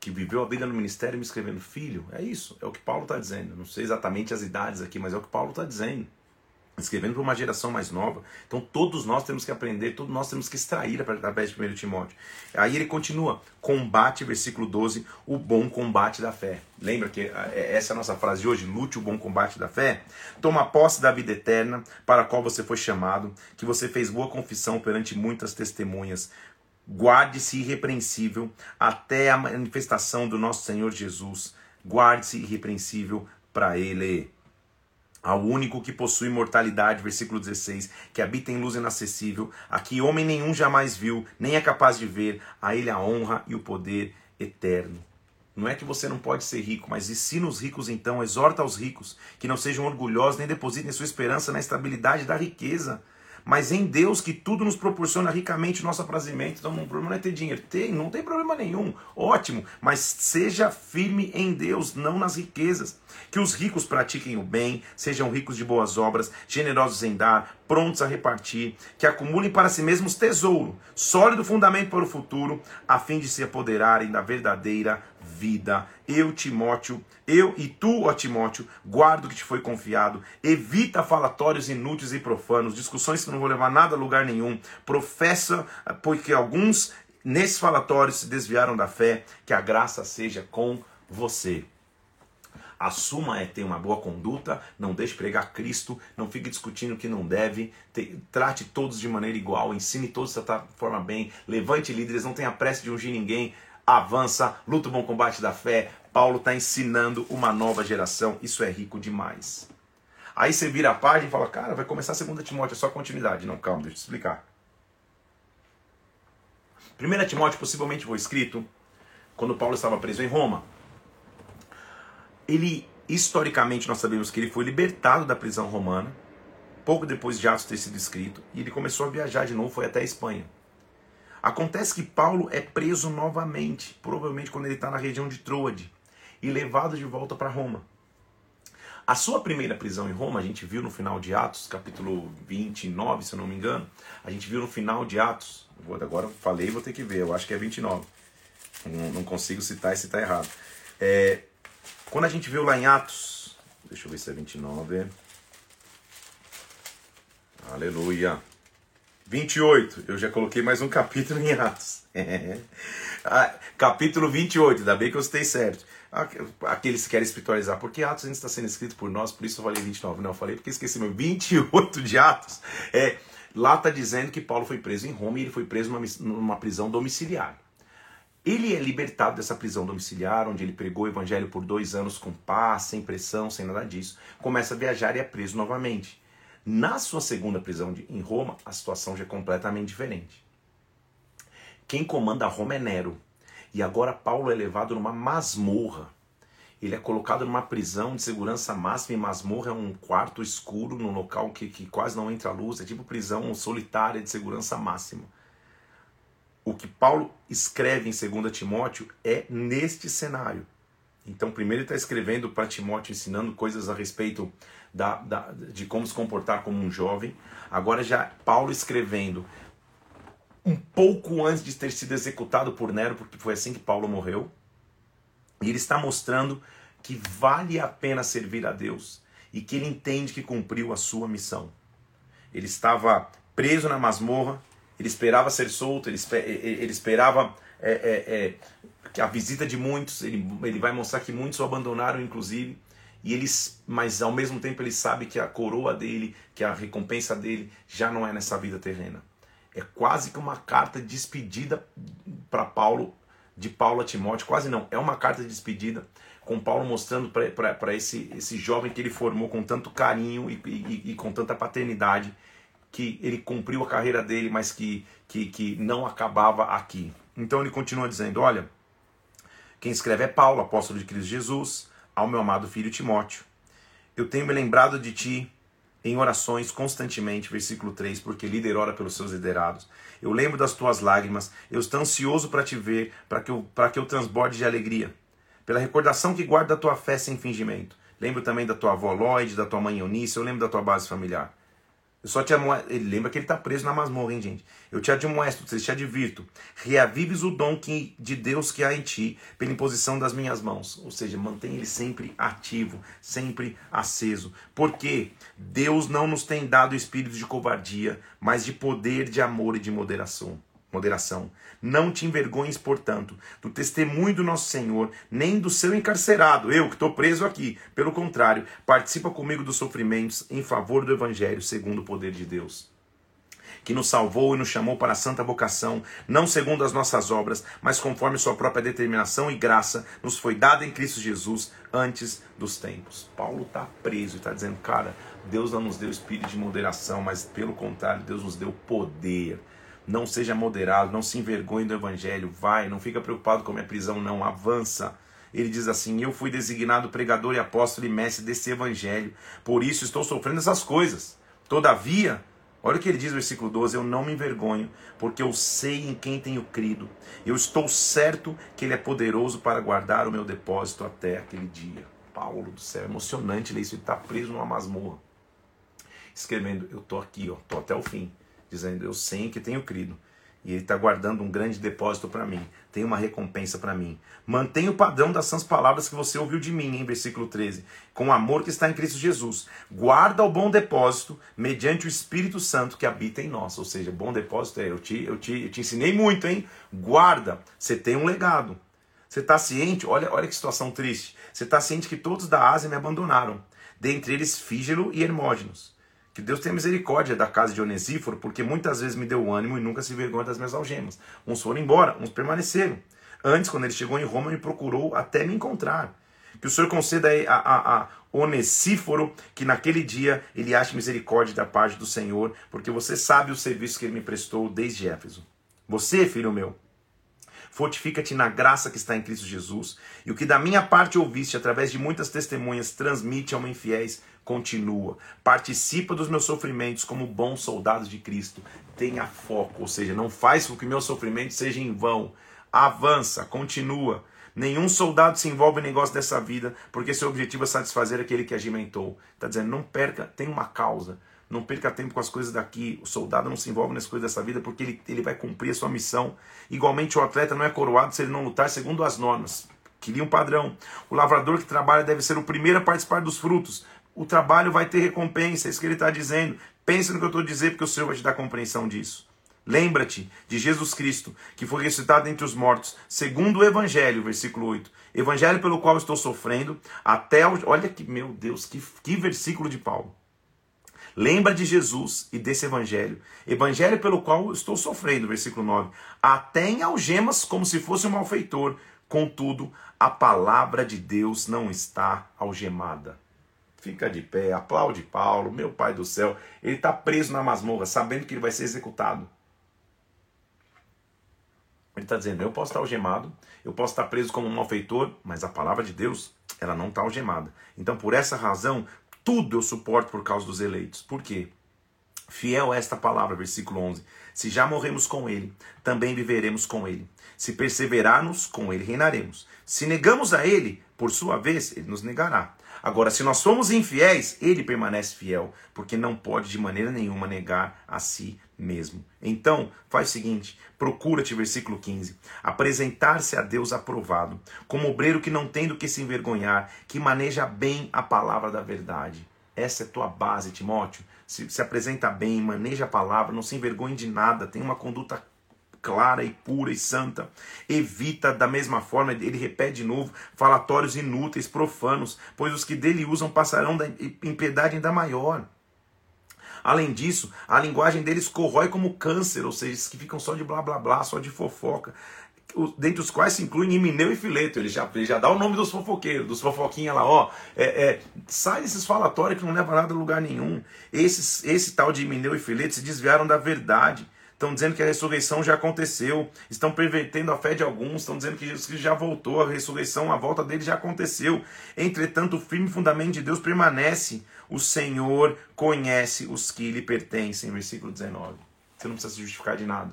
que viveu a vida no ministério me escrevendo, filho, é isso, é o que Paulo está dizendo. Não sei exatamente as idades aqui, mas é o que Paulo está dizendo escrevendo para uma geração mais nova. Então todos nós temos que aprender, todos nós temos que extrair através de 1 Timóteo. Aí ele continua, combate, versículo 12, o bom combate da fé. Lembra que ah, é, essa é a nossa frase de hoje, lute o bom combate da fé? Toma posse da vida eterna, para a qual você foi chamado, que você fez boa confissão perante muitas testemunhas. Guarde-se irrepreensível até a manifestação do nosso Senhor Jesus. Guarde-se irrepreensível para ele ao único que possui imortalidade, versículo 16, que habita em luz inacessível, a que homem nenhum jamais viu, nem é capaz de ver, a ele a honra e o poder eterno. Não é que você não pode ser rico, mas ensina os ricos então, exorta os ricos, que não sejam orgulhosos, nem depositem sua esperança na estabilidade da riqueza, mas em Deus que tudo nos proporciona ricamente nosso aprazimento. Então, o problema não é ter dinheiro. Tem, não tem problema nenhum. Ótimo. Mas seja firme em Deus, não nas riquezas. Que os ricos pratiquem o bem, sejam ricos de boas obras, generosos em dar, prontos a repartir, que acumulem para si mesmos tesouro, sólido fundamento para o futuro, a fim de se apoderarem da verdadeira vida. Eu, Timóteo, eu e tu, ó Timóteo, guardo o que te foi confiado. Evita falatórios inúteis e profanos, discussões que não vão levar nada a lugar nenhum. Professa, porque alguns nesses falatórios se desviaram da fé, que a graça seja com você. Assuma é ter uma boa conduta, não deixe pregar Cristo, não fique discutindo o que não deve, te, trate todos de maneira igual, ensine todos dessa forma bem, levante líderes, não tenha pressa de ungir ninguém, avança, luta o bom combate da fé. Paulo está ensinando uma nova geração, isso é rico demais. Aí você vira a página e fala, cara, vai começar a segunda Timóteo, é só continuidade. Não, calma, deixa eu te explicar. 1 Timóteo possivelmente foi escrito quando Paulo estava preso em Roma. Ele, historicamente, nós sabemos que ele foi libertado da prisão romana, pouco depois de Atos ter sido escrito, e ele começou a viajar de novo, foi até a Espanha. Acontece que Paulo é preso novamente, provavelmente quando ele está na região de Troade, e levado de volta para Roma. A sua primeira prisão em Roma, a gente viu no final de Atos, capítulo 29, se eu não me engano, a gente viu no final de Atos, agora falei vou ter que ver, eu acho que é 29, não, não consigo citar e citar errado. É, quando a gente viu lá em Atos, deixa eu ver se é 29, aleluia, 28, eu já coloquei mais um capítulo em Atos. ah, capítulo 28, ainda bem que eu citei certo. Aqueles que querem espiritualizar, porque Atos ainda está sendo escrito por nós, por isso eu falei 29. Não, eu falei porque esqueci meu 28 de Atos. É, lá está dizendo que Paulo foi preso em Roma e ele foi preso numa, numa prisão domiciliar. Ele é libertado dessa prisão domiciliar, onde ele pregou o evangelho por dois anos com paz, sem pressão, sem nada disso. Começa a viajar e é preso novamente. Na sua segunda prisão de, em Roma, a situação já é completamente diferente. Quem comanda Roma é Nero. E agora Paulo é levado numa masmorra. Ele é colocado numa prisão de segurança máxima, e masmorra é um quarto escuro, num local que, que quase não entra luz, é tipo prisão solitária de segurança máxima. O que Paulo escreve em 2 Timóteo é neste cenário. Então, primeiro ele está escrevendo para Timóteo, ensinando coisas a respeito da, da, de como se comportar como um jovem. Agora já Paulo escrevendo um pouco antes de ter sido executado por Nero, porque foi assim que Paulo morreu. E ele está mostrando que vale a pena servir a Deus e que ele entende que cumpriu a sua missão. Ele estava preso na masmorra, ele esperava ser solto, ele, ele esperava é, é, é, a visita de muitos, ele, ele vai mostrar que muitos o abandonaram, inclusive, e eles, mas ao mesmo tempo ele sabe que a coroa dele, que a recompensa dele já não é nessa vida terrena. É quase que uma carta de despedida para Paulo, de Paulo a Timóteo, quase não, é uma carta de despedida com Paulo mostrando para esse, esse jovem que ele formou com tanto carinho e, e, e, com tanta paternidade, que ele cumpriu a carreira dele, mas que, que, que não acabava aqui. Então ele continua dizendo: Olha, quem escreve é Paulo, apóstolo de Cristo Jesus, ao meu amado filho Timóteo. Eu tenho me lembrado de ti em orações constantemente, versículo 3, porque líder ora pelos seus liderados. Eu lembro das tuas lágrimas, eu estou ansioso para te ver, para que, eu, que eu transborde de alegria. Pela recordação que guarda a tua fé sem fingimento. Lembro também da tua avó Lloyd, da tua mãe Eunice, eu lembro da tua base familiar. Eu só te amoesto. Ele lembra que ele está preso na masmorra, hein, gente? Eu te admoesto, te advirto. Reavives o dom que, de Deus que há em ti, pela imposição das minhas mãos. Ou seja, mantém ele sempre ativo, sempre aceso. Porque Deus não nos tem dado espírito de covardia, mas de poder, de amor e de moderação moderação. Não te envergonhes, portanto, do testemunho do nosso Senhor, nem do seu encarcerado, eu que estou preso aqui. Pelo contrário, participa comigo dos sofrimentos em favor do Evangelho, segundo o poder de Deus. Que nos salvou e nos chamou para a santa vocação, não segundo as nossas obras, mas conforme sua própria determinação e graça, nos foi dada em Cristo Jesus antes dos tempos. Paulo está preso e está dizendo, cara, Deus não nos deu espírito de moderação, mas pelo contrário, Deus nos deu poder não seja moderado, não se envergonhe do evangelho, vai, não fica preocupado com a minha prisão, não, avança. Ele diz assim: Eu fui designado pregador e apóstolo e mestre desse evangelho, por isso estou sofrendo essas coisas. Todavia, olha o que ele diz no versículo 12: Eu não me envergonho, porque eu sei em quem tenho crido. Eu estou certo que ele é poderoso para guardar o meu depósito até aquele dia. Paulo do céu, é emocionante ler isso. Ele está preso numa masmorra, escrevendo: Eu estou aqui, ó, estou até o fim dizendo: Eu sei que tenho crido. E ele está guardando um grande depósito para mim. Tem uma recompensa para mim. Mantenha o padrão das sãs palavras que você ouviu de mim, em versículo 13. Com o amor que está em Cristo Jesus. Guarda o bom depósito mediante o Espírito Santo que habita em nós. Ou seja, bom depósito é: eu te, eu te, eu te ensinei muito, hein? Guarda. Você tem um legado. Você está ciente? Olha, olha que situação triste. Você está ciente que todos da Ásia me abandonaram. Dentre eles, Fígelo e Hermógenos. Que Deus tenha misericórdia da casa de Onesíforo, porque muitas vezes me deu ânimo e nunca se vergonha das minhas algemas. Uns foram embora, uns permaneceram. Antes, quando ele chegou em Roma, me procurou até me encontrar. Que o Senhor conceda a, a, a Onesíforo que naquele dia ele ache misericórdia da parte do Senhor, porque você sabe o serviço que ele me prestou desde Éfeso. Você, filho meu, fortifica-te na graça que está em Cristo Jesus, e o que da minha parte ouviste através de muitas testemunhas, transmite ao infiéis continua. Participa dos meus sofrimentos como bom soldado de Cristo. Tenha foco, ou seja, não faz com que meu sofrimento seja em vão. Avança, continua. Nenhum soldado se envolve em negócio dessa vida, porque seu objetivo é satisfazer aquele que agimentou. Está dizendo, não perca, tem uma causa. Não perca tempo com as coisas daqui. O soldado não se envolve nas coisas dessa vida porque ele, ele vai cumprir a sua missão. Igualmente, o atleta não é coroado se ele não lutar segundo as normas. Queria um padrão. O lavrador que trabalha deve ser o primeiro a participar dos frutos, o trabalho vai ter recompensa, é isso que ele está dizendo. Pense no que eu estou dizendo, porque o Senhor vai te dar compreensão disso. Lembra-te de Jesus Cristo, que foi ressuscitado entre os mortos, segundo o Evangelho, versículo 8. Evangelho pelo qual estou sofrendo, até. O... Olha que, meu Deus, que, que versículo de Paulo. Lembra de Jesus e desse evangelho. Evangelho pelo qual estou sofrendo, versículo 9. Até em algemas, como se fosse um malfeitor. Contudo, a palavra de Deus não está algemada. Fica de pé, aplaude Paulo, meu pai do céu. Ele está preso na masmorra, sabendo que ele vai ser executado. Ele está dizendo: eu posso estar algemado, eu posso estar preso como um malfeitor, mas a palavra de Deus, ela não está algemada. Então, por essa razão, tudo eu suporto por causa dos eleitos. Por quê? Fiel é esta palavra, versículo 11. Se já morremos com ele, também viveremos com ele. Se perseverarmos, com ele reinaremos. Se negamos a ele, por sua vez, ele nos negará. Agora, se nós somos infiéis, ele permanece fiel, porque não pode de maneira nenhuma negar a si mesmo. Então, faz o seguinte: procura-te, versículo 15, apresentar-se a Deus aprovado, como obreiro que não tem do que se envergonhar, que maneja bem a palavra da verdade. Essa é tua base, Timóteo. Se, se apresenta bem, maneja a palavra, não se envergonhe de nada, tem uma conduta clara e pura e santa. Evita da mesma forma, ele repete de novo, falatórios inúteis, profanos, pois os que dele usam passarão da impiedade ainda maior. Além disso, a linguagem deles corrói como câncer, ou seja, que ficam só de blá blá blá, só de fofoca dentre os quais se incluem Emineu e Fileto. Ele já, ele já dá o nome dos fofoqueiros, dos fofoquinhas lá, ó. É, é, sai desses falatórios que não levam nada a lugar nenhum. Esses, esse tal de Emineu e Fileto se desviaram da verdade. Estão dizendo que a ressurreição já aconteceu, estão pervertendo a fé de alguns, estão dizendo que Jesus já voltou, a ressurreição, a volta dele já aconteceu. Entretanto, o firme fundamento de Deus permanece. O Senhor conhece os que lhe pertencem. Versículo 19. Você não precisa se justificar de nada,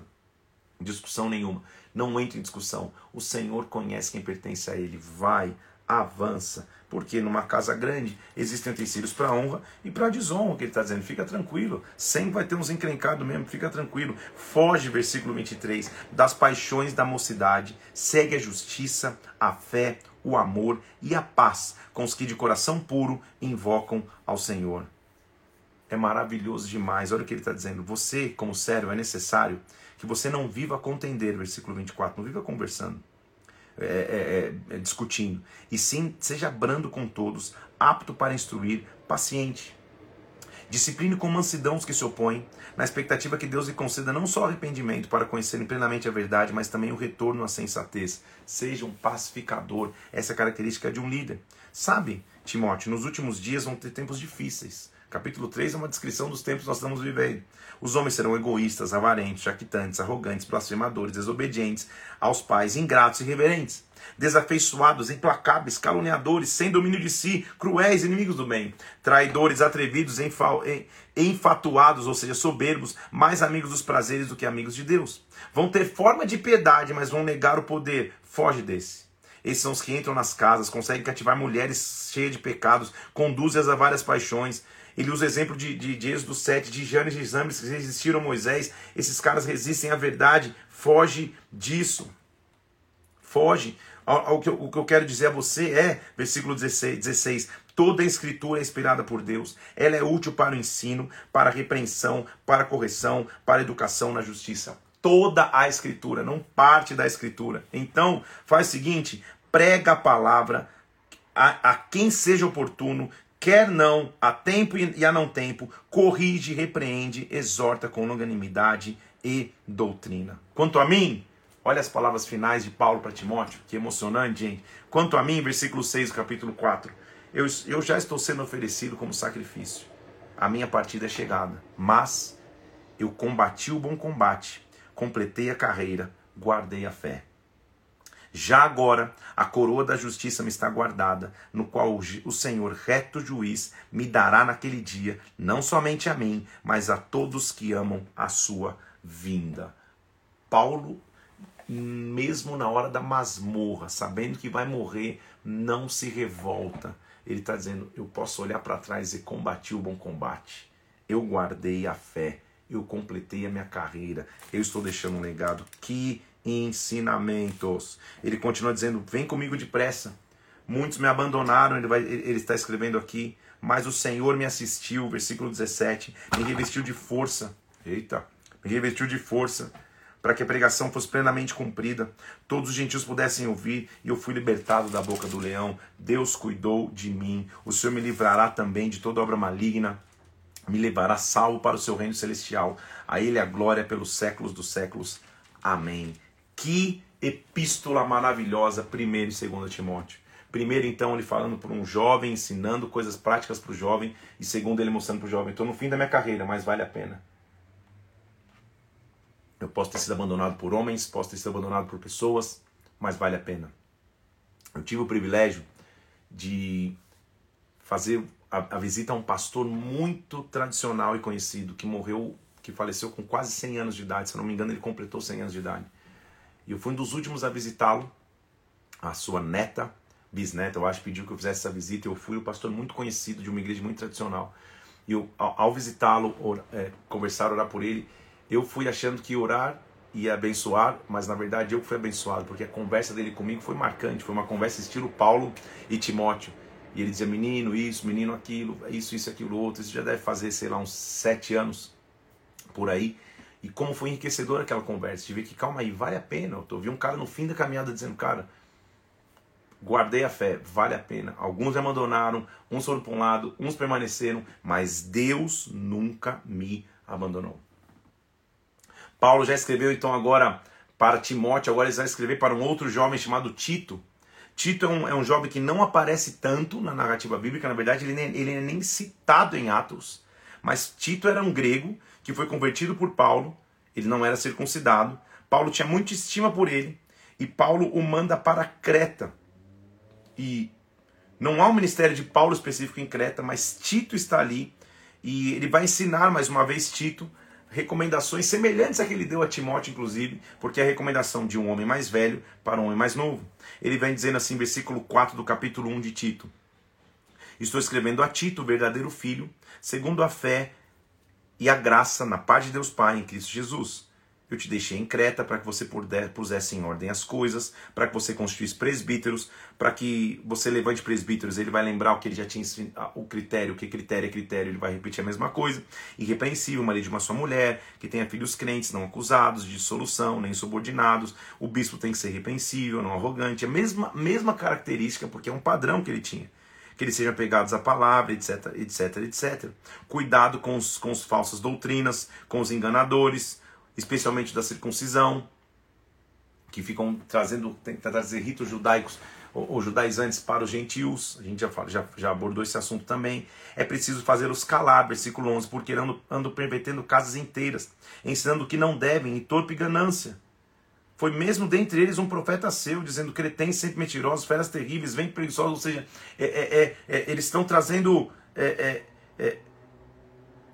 discussão nenhuma. Não entre em discussão. O Senhor conhece quem pertence a Ele. Vai, avança. Porque numa casa grande existem utensílios para honra e para desonra, que ele está dizendo. Fica tranquilo. Sempre vai ter uns encrencados mesmo, fica tranquilo. Foge, versículo 23, das paixões da mocidade. Segue a justiça, a fé, o amor e a paz com os que de coração puro invocam ao Senhor. É maravilhoso demais. Olha o que ele está dizendo. Você, como sério, é necessário que você não viva a contender, versículo 24, não viva conversando é, é, é, é, discutindo. E sim, seja brando com todos, apto para instruir, paciente. Discipline com mansidão os que se opõem, na expectativa que Deus lhe conceda não só arrependimento para conhecerem plenamente a verdade, mas também o retorno à sensatez. Seja um pacificador. Essa é a característica de um líder. Sabe, Timóteo, nos últimos dias vão ter tempos difíceis. Capítulo 3 é uma descrição dos tempos que nós estamos vivendo. Os homens serão egoístas, avarentos, jactantes, arrogantes, blasfemadores, desobedientes aos pais, ingratos e irreverentes, desafeiçoados, implacáveis, caluniadores, sem domínio de si, cruéis, inimigos do bem, traidores, atrevidos, enfatuados, ou seja, soberbos, mais amigos dos prazeres do que amigos de Deus. Vão ter forma de piedade, mas vão negar o poder. Foge desse. Esses são os que entram nas casas, conseguem cativar mulheres cheias de pecados, conduzem-as a várias paixões, ele usa o exemplo de, de, de Êxodo 7, de Janes e Exames que resistiram a Moisés. Esses caras resistem à verdade. Foge disso. Foge. O que, eu, o que eu quero dizer a você é, versículo 16, 16 Toda a escritura é inspirada por Deus. Ela é útil para o ensino, para a repreensão, para a correção, para a educação na justiça. Toda a escritura, não parte da escritura. Então, faz o seguinte: prega a palavra a, a quem seja oportuno, quer não, a tempo e a não tempo, corrige, repreende, exorta com longanimidade e doutrina. Quanto a mim, olha as palavras finais de Paulo para Timóteo, que emocionante, gente. Quanto a mim, versículo 6 do capítulo 4, eu, eu já estou sendo oferecido como sacrifício. A minha partida é chegada, mas eu combati o bom combate, completei a carreira, guardei a fé. Já agora, a coroa da justiça me está guardada, no qual o Senhor, reto juiz, me dará naquele dia, não somente a mim, mas a todos que amam a sua vinda. Paulo, mesmo na hora da masmorra, sabendo que vai morrer, não se revolta. Ele está dizendo: Eu posso olhar para trás e combati o bom combate. Eu guardei a fé. Eu completei a minha carreira. Eu estou deixando um legado. Que ensinamentos. Ele continua dizendo: Vem comigo depressa. Muitos me abandonaram, ele, vai, ele está escrevendo aqui, mas o Senhor me assistiu, versículo 17, me revestiu de força. Eita, me revestiu de força para que a pregação fosse plenamente cumprida, todos os gentios pudessem ouvir, e eu fui libertado da boca do leão. Deus cuidou de mim. O Senhor me livrará também de toda obra maligna, me levará salvo para o seu reino celestial. A Ele a glória pelos séculos dos séculos. Amém. Que epístola maravilhosa, primeiro e segundo Timóteo. Primeiro, então, ele falando para um jovem, ensinando coisas práticas para o jovem, e segundo, ele mostrando para o jovem: estou no fim da minha carreira, mas vale a pena. Eu posso ter sido abandonado por homens, posso ter sido abandonado por pessoas, mas vale a pena. Eu tive o privilégio de fazer a, a visita a um pastor muito tradicional e conhecido que morreu, que faleceu com quase 100 anos de idade. Se não me engano, ele completou 100 anos de idade. E eu fui um dos últimos a visitá-lo. A sua neta, bisneta, eu acho, pediu que eu fizesse essa visita. Eu fui um pastor muito conhecido de uma igreja muito tradicional. E eu, ao, ao visitá-lo, é, conversar, orar por ele, eu fui achando que orar ia abençoar, mas na verdade eu fui abençoado, porque a conversa dele comigo foi marcante, foi uma conversa estilo Paulo e Timóteo. E ele dizia, menino, isso, menino, aquilo, isso, isso, aquilo, outro. Isso já deve fazer, sei lá, uns sete anos por aí. E como foi enriquecedora aquela conversa, de ver que, calma aí, vale a pena. Eu vi um cara no fim da caminhada dizendo, cara, guardei a fé, vale a pena. Alguns me abandonaram, uns foram para um lado, uns permaneceram, mas Deus nunca me abandonou. Paulo já escreveu então agora para Timóteo, agora ele vai escrever para um outro jovem chamado Tito. Tito é um, é um jovem que não aparece tanto na narrativa bíblica, na verdade ele, nem, ele é nem citado em Atos. Mas Tito era um grego que foi convertido por Paulo, ele não era circuncidado. Paulo tinha muita estima por ele e Paulo o manda para Creta. E não há um ministério de Paulo específico em Creta, mas Tito está ali e ele vai ensinar mais uma vez Tito recomendações semelhantes a que ele deu a Timóteo, inclusive, porque é a recomendação de um homem mais velho para um homem mais novo. Ele vem dizendo assim, versículo 4 do capítulo 1 de Tito: Estou escrevendo a Tito, verdadeiro filho, segundo a fé e a graça na paz de Deus Pai em Cristo Jesus eu te deixei em Creta para que você pusesse em ordem as coisas, para que você constituísse presbíteros, para que você levante presbíteros. Ele vai lembrar o que ele já tinha o critério, o que critério é critério, ele vai repetir a mesma coisa. Irrepreensível, marido de uma sua mulher, que tenha filhos crentes, não acusados de dissolução, nem subordinados. O bispo tem que ser repreensível, não arrogante. A mesma, mesma característica, porque é um padrão que ele tinha que eles sejam pegados à palavra, etc, etc, etc. Cuidado com os, com as falsas doutrinas, com os enganadores, especialmente da circuncisão, que ficam trazendo, tentar trazer ritos judaicos ou, judaizantes para os gentios. A gente já, já, já abordou esse assunto também. É preciso fazer os calar, versículo 11, porque andam, andam pervertendo casas inteiras, ensinando que não devem, e torpe ganância. Foi mesmo dentre eles um profeta seu, dizendo tem sempre mentirosos, feras terríveis, vem preguiçosos, ou seja, é, é, é, é eles estão trazendo é, é,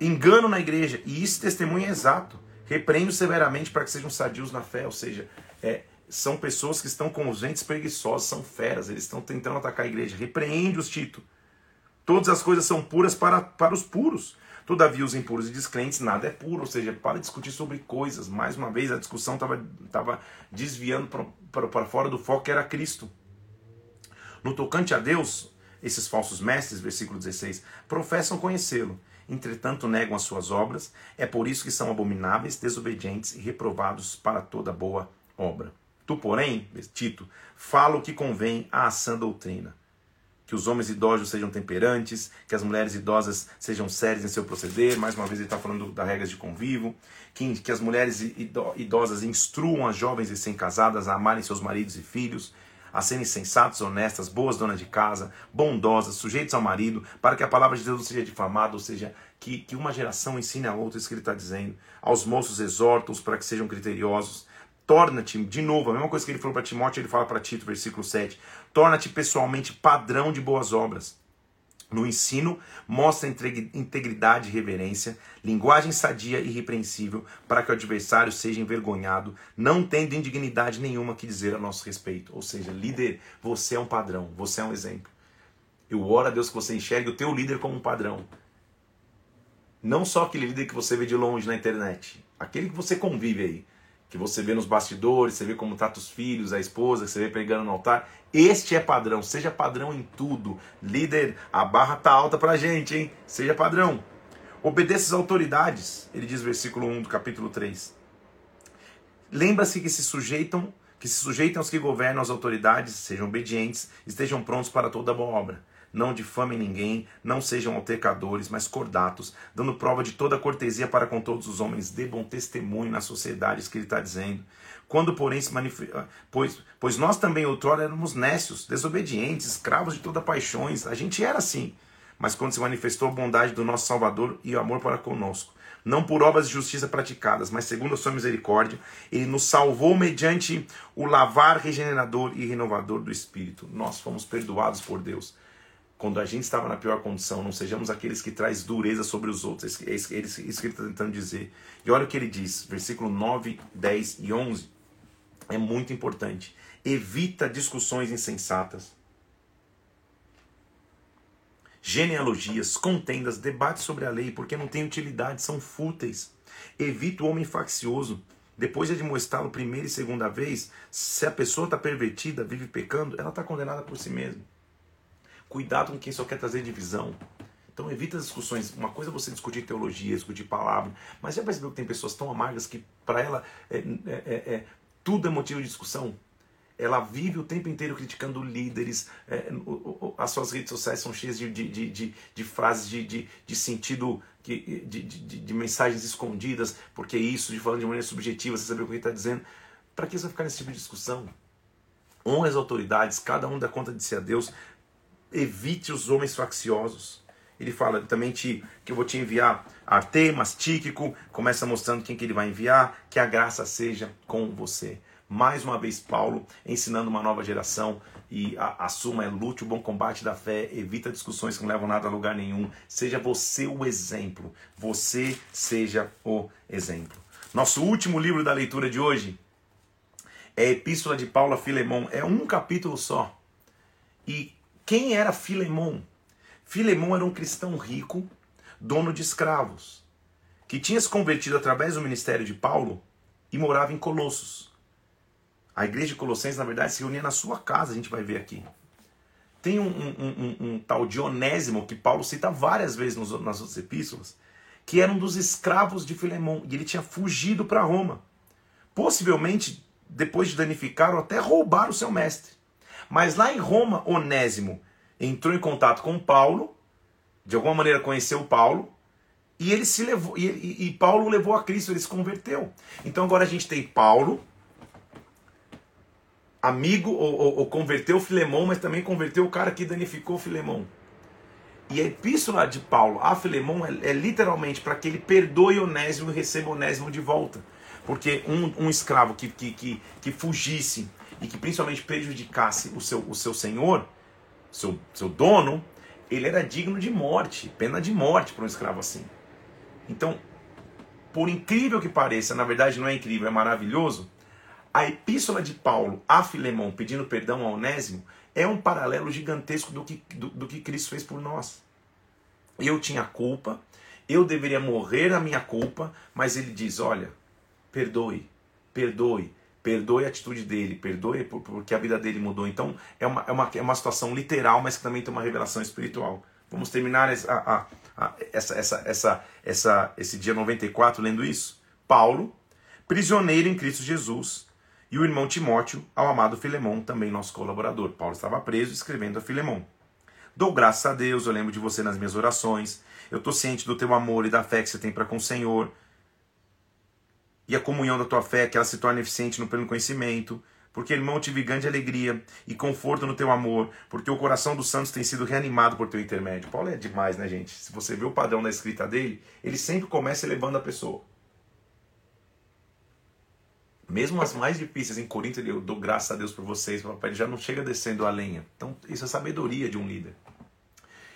engano na igreja, e isso testemunho é exato. Repreendo severamente para que sejam sadios na fé, ou seja, são pessoas que estão com os dentes preguiçosos, são feras, eles estão tentando atacar a igreja. Repreende-os, Tito. Todas as coisas são puras para, para os puros. Todavia, os impuros e descrentes, nada é puro. Ou seja, para discutir sobre coisas. Mais uma vez, a discussão estava desviando para fora do foco que era Cristo. No tocante a Deus, esses falsos mestres, versículo 16, professam conhecê-lo entretanto negam as suas obras, é por isso que são abomináveis, desobedientes e reprovados para toda boa obra. Tu, porém, Tito, fala o que convém à sã doutrina. Que os homens idosos sejam temperantes, que as mulheres idosas sejam sérias em seu proceder. Mais uma vez, ele está falando das regras de convívio. Que, que as mulheres idosas instruam as jovens e sem-casadas a amarem seus maridos e filhos a serem sensatos, honestas, boas donas de casa, bondosas, sujeitos ao marido, para que a palavra de Deus não seja difamada, ou seja, que, que uma geração ensine a outra isso que ele está dizendo. Aos moços exorta-os para que sejam criteriosos. Torna-te, de novo, a mesma coisa que ele falou para Timóteo, ele fala para Tito, versículo 7. Torna-te pessoalmente padrão de boas obras no ensino, mostra integridade e reverência, linguagem sadia e irrepreensível, para que o adversário seja envergonhado, não tendo indignidade nenhuma que dizer a nosso respeito. Ou seja, líder, você é um padrão, você é um exemplo. Eu oro a Deus que você enxergue o teu líder como um padrão. Não só aquele líder que você vê de longe na internet, aquele que você convive aí que você vê nos bastidores, você vê como trata os filhos, a esposa, que você vê pregando no altar. Este é padrão, seja padrão em tudo. Líder, a barra tá alta pra gente, hein? Seja padrão. Obedeça às autoridades, ele diz versículo 1 do capítulo 3. Lembra-se que se sujeitam, que se sujeitem aos que governam as autoridades, sejam obedientes, estejam prontos para toda boa obra não difamem ninguém, não sejam altercadores, mas cordatos, dando prova de toda cortesia para com todos os homens, dê bom testemunho na sociedade, isso que ele está dizendo. Quando, porém, se manifesta. Ah, pois, pois nós também outrora éramos nécios, desobedientes, escravos de toda paixões. A gente era assim. Mas quando se manifestou a bondade do nosso Salvador e o amor para conosco, não por obras de justiça praticadas, mas segundo a sua misericórdia, ele nos salvou mediante o lavar regenerador e renovador do Espírito. Nós fomos perdoados por Deus quando a gente estava na pior condição, não sejamos aqueles que traz dureza sobre os outros. É isso que ele está tentando dizer. E olha o que ele diz, versículo 9, 10 e 11. É muito importante. Evita discussões insensatas genealogias, contendas, debates sobre a lei, porque não tem utilidade, são fúteis. Evita o homem faccioso. Depois de admoestá-lo primeira e segunda vez, se a pessoa está pervertida, vive pecando, ela está condenada por si mesma. Cuidado com quem só quer trazer divisão. Então evita as discussões. Uma coisa é você discutir teologia, discutir palavra, mas já percebeu que tem pessoas tão amargas que para ela é, é, é, é, tudo é motivo de discussão? ela vive o tempo inteiro criticando líderes, é, as suas redes sociais são cheias de, de, de, de frases de, de, sentido, de, de, mensagens escondidas, porque isso, de falando de maneira subjetiva, você sabe o que ele está dizendo. Para que você vai ficar nesse tipo de discussão? Honre as autoridades, cada um dá conta de si a Deus, evite os homens facciosos. Ele fala também te, que eu vou te enviar Artemas, Tíquico, começa mostrando quem que ele vai enviar, que a graça seja com você. Mais uma vez, Paulo ensinando uma nova geração e a, assuma, é lute o bom combate da fé, evita discussões que não levam nada a lugar nenhum. Seja você o exemplo. Você seja o exemplo. Nosso último livro da leitura de hoje é a Epístola de Paulo a Filemão. É um capítulo só. E quem era Filemão? Filemão era um cristão rico, dono de escravos, que tinha se convertido através do ministério de Paulo e morava em Colossos. A igreja de Colossenses, na verdade, se reunia na sua casa, a gente vai ver aqui. Tem um, um, um, um tal Dionésimo, que Paulo cita várias vezes nos, nas outras epístolas, que era um dos escravos de Filemão, e ele tinha fugido para Roma. Possivelmente, depois de danificar ou até roubar o seu mestre. Mas lá em Roma, Onésimo entrou em contato com Paulo, de alguma maneira conheceu Paulo, e ele se levou, e, e, Paulo levou a Cristo, ele se converteu. Então agora a gente tem Paulo, amigo ou, ou, ou converteu Filemão, mas também converteu o cara que danificou Filemão. E a epístola de Paulo a Filemão é, é literalmente para que ele perdoe Onésimo e receba Onésimo de volta. Porque um, um escravo que, que, que, que, fugisse e que principalmente prejudicasse o seu, o seu senhor, seu, seu dono, ele era digno de morte, pena de morte para um escravo assim. Então, por incrível que pareça, na verdade não é incrível, é maravilhoso, a epístola de Paulo a Filemão pedindo perdão a Onésimo é um paralelo gigantesco do que, do, do que Cristo fez por nós. Eu tinha culpa, eu deveria morrer a minha culpa, mas ele diz: olha, perdoe, perdoe, perdoe a atitude dele, perdoe porque a vida dele mudou. Então é uma, é uma, é uma situação literal, mas que também tem uma revelação espiritual. Vamos terminar essa, a, a, essa, essa, essa, essa, esse dia 94 lendo isso? Paulo, prisioneiro em Cristo Jesus e o irmão Timóteo ao amado Filemão, também nosso colaborador. Paulo estava preso escrevendo a Filemão. Dou graças a Deus, eu lembro de você nas minhas orações. Eu estou ciente do teu amor e da fé que você tem para com o Senhor. E a comunhão da tua fé, que ela se torne eficiente no pleno conhecimento. Porque, irmão, tive grande alegria e conforto no teu amor, porque o coração dos santos tem sido reanimado por teu intermédio. Paulo é demais, né, gente? Se você vê o padrão da escrita dele, ele sempre começa elevando a pessoa. Mesmo as mais difíceis em Corinto, eu dou graças a Deus por vocês, papai, ele já não chega descendo a lenha. Então, isso é sabedoria de um líder.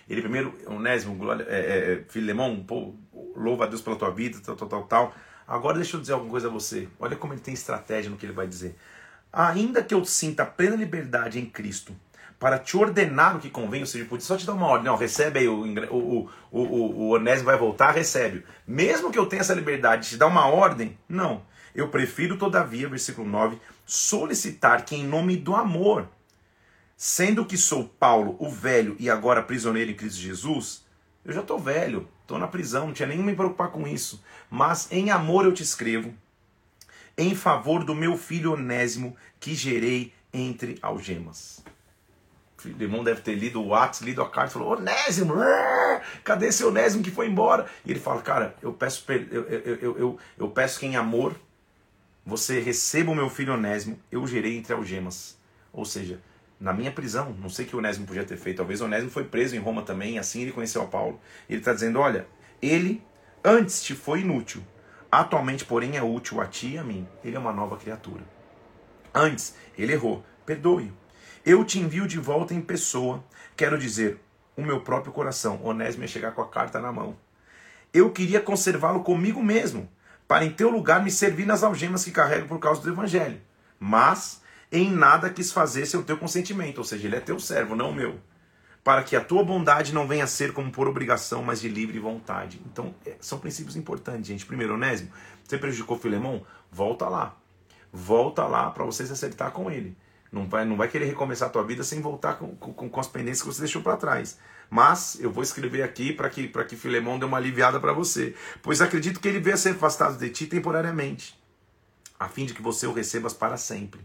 Ele primeiro, Onésimo, glória, é, é, é Filemão, pô, louva a Deus pela tua vida, tal, tal, tal, tal. Agora deixa eu dizer alguma coisa a você. Olha como ele tem estratégia no que ele vai dizer. Ainda que eu sinta plena liberdade em Cristo para te ordenar o que convém, ou seja, pode só te dar uma ordem, não, recebe aí, o, o, o, o, o Onésimo vai voltar, recebe. Mesmo que eu tenha essa liberdade de te dar uma ordem, não. Eu prefiro, todavia, versículo 9, solicitar que, em nome do amor, sendo que sou Paulo, o velho e agora prisioneiro em Cristo Jesus, eu já estou velho, estou na prisão, não tinha nem me preocupar com isso. Mas em amor eu te escrevo, em favor do meu filho Onésimo, que gerei entre algemas. O irmão deve ter lido o Atos, lido a carta e falou: Onésimo, cadê esse Onésimo que foi embora? E ele fala: Cara, eu peço, eu, eu, eu, eu, peço que em amor você receba o meu filho Onésimo, eu gerei entre algemas. Ou seja, na minha prisão, não sei o que Onésimo podia ter feito, talvez Onésimo foi preso em Roma também, assim ele conheceu a Paulo. Ele está dizendo: olha, ele antes te foi inútil, atualmente, porém, é útil a ti e a mim. Ele é uma nova criatura. Antes, ele errou, perdoe. Eu te envio de volta em pessoa, quero dizer, o meu próprio coração. Onésimo ia chegar com a carta na mão. Eu queria conservá-lo comigo mesmo, para em teu lugar me servir nas algemas que carrego por causa do evangelho. Mas em nada quis fazer sem o teu consentimento, ou seja, ele é teu servo, não o meu. Para que a tua bondade não venha a ser como por obrigação, mas de livre vontade. Então, é, são princípios importantes, gente. Primeiro, Onésimo, você prejudicou Filemão? Volta lá. Volta lá para você se acertar com ele. Não vai, não vai querer recomeçar a tua vida sem voltar com, com, com as pendências que você deixou para trás. Mas eu vou escrever aqui para que, que Filemão dê uma aliviada para você. Pois acredito que ele venha ser afastado de ti temporariamente, a fim de que você o recebas para sempre.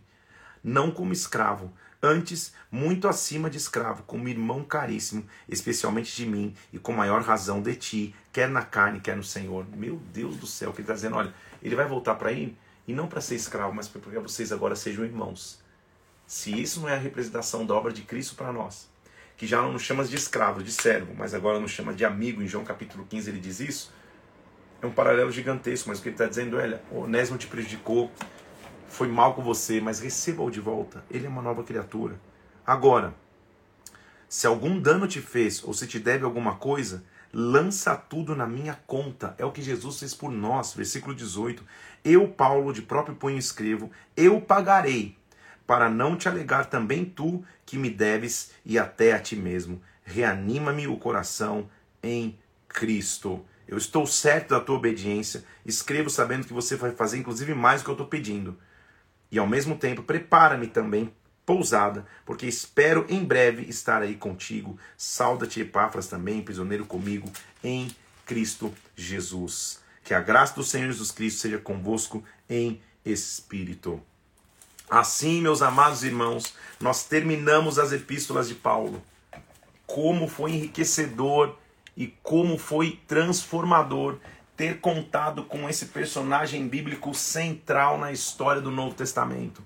Não como escravo, antes muito acima de escravo, como irmão caríssimo, especialmente de mim, e com maior razão de ti, quer na carne, quer no Senhor. Meu Deus do céu, que ele está dizendo, olha, ele vai voltar para aí, e não para ser escravo, mas para que vocês agora sejam irmãos. Se isso não é a representação da obra de Cristo para nós, que já não nos chama de escravo, de servo, mas agora nos chama de amigo, em João capítulo 15 ele diz isso, é um paralelo gigantesco, mas o que ele está dizendo é, o Onésimo te prejudicou, foi mal com você, mas receba-o de volta, ele é uma nova criatura. Agora, se algum dano te fez ou se te deve alguma coisa, lança tudo na minha conta. É o que Jesus fez por nós. Versículo 18. Eu, Paulo, de próprio punho escrevo: Eu pagarei, para não te alegar também tu que me deves e até a ti mesmo. Reanima-me o coração em Cristo. Eu estou certo da tua obediência, escrevo sabendo que você vai fazer inclusive mais do que eu estou pedindo. E ao mesmo tempo, prepara-me também pousada, porque espero em breve estar aí contigo. Sauda-te, Epáfras, também, prisioneiro comigo, em Cristo Jesus. Que a graça do Senhor Jesus Cristo seja convosco em espírito. Assim, meus amados irmãos, nós terminamos as epístolas de Paulo. Como foi enriquecedor e como foi transformador ter contado com esse personagem bíblico central na história do Novo Testamento.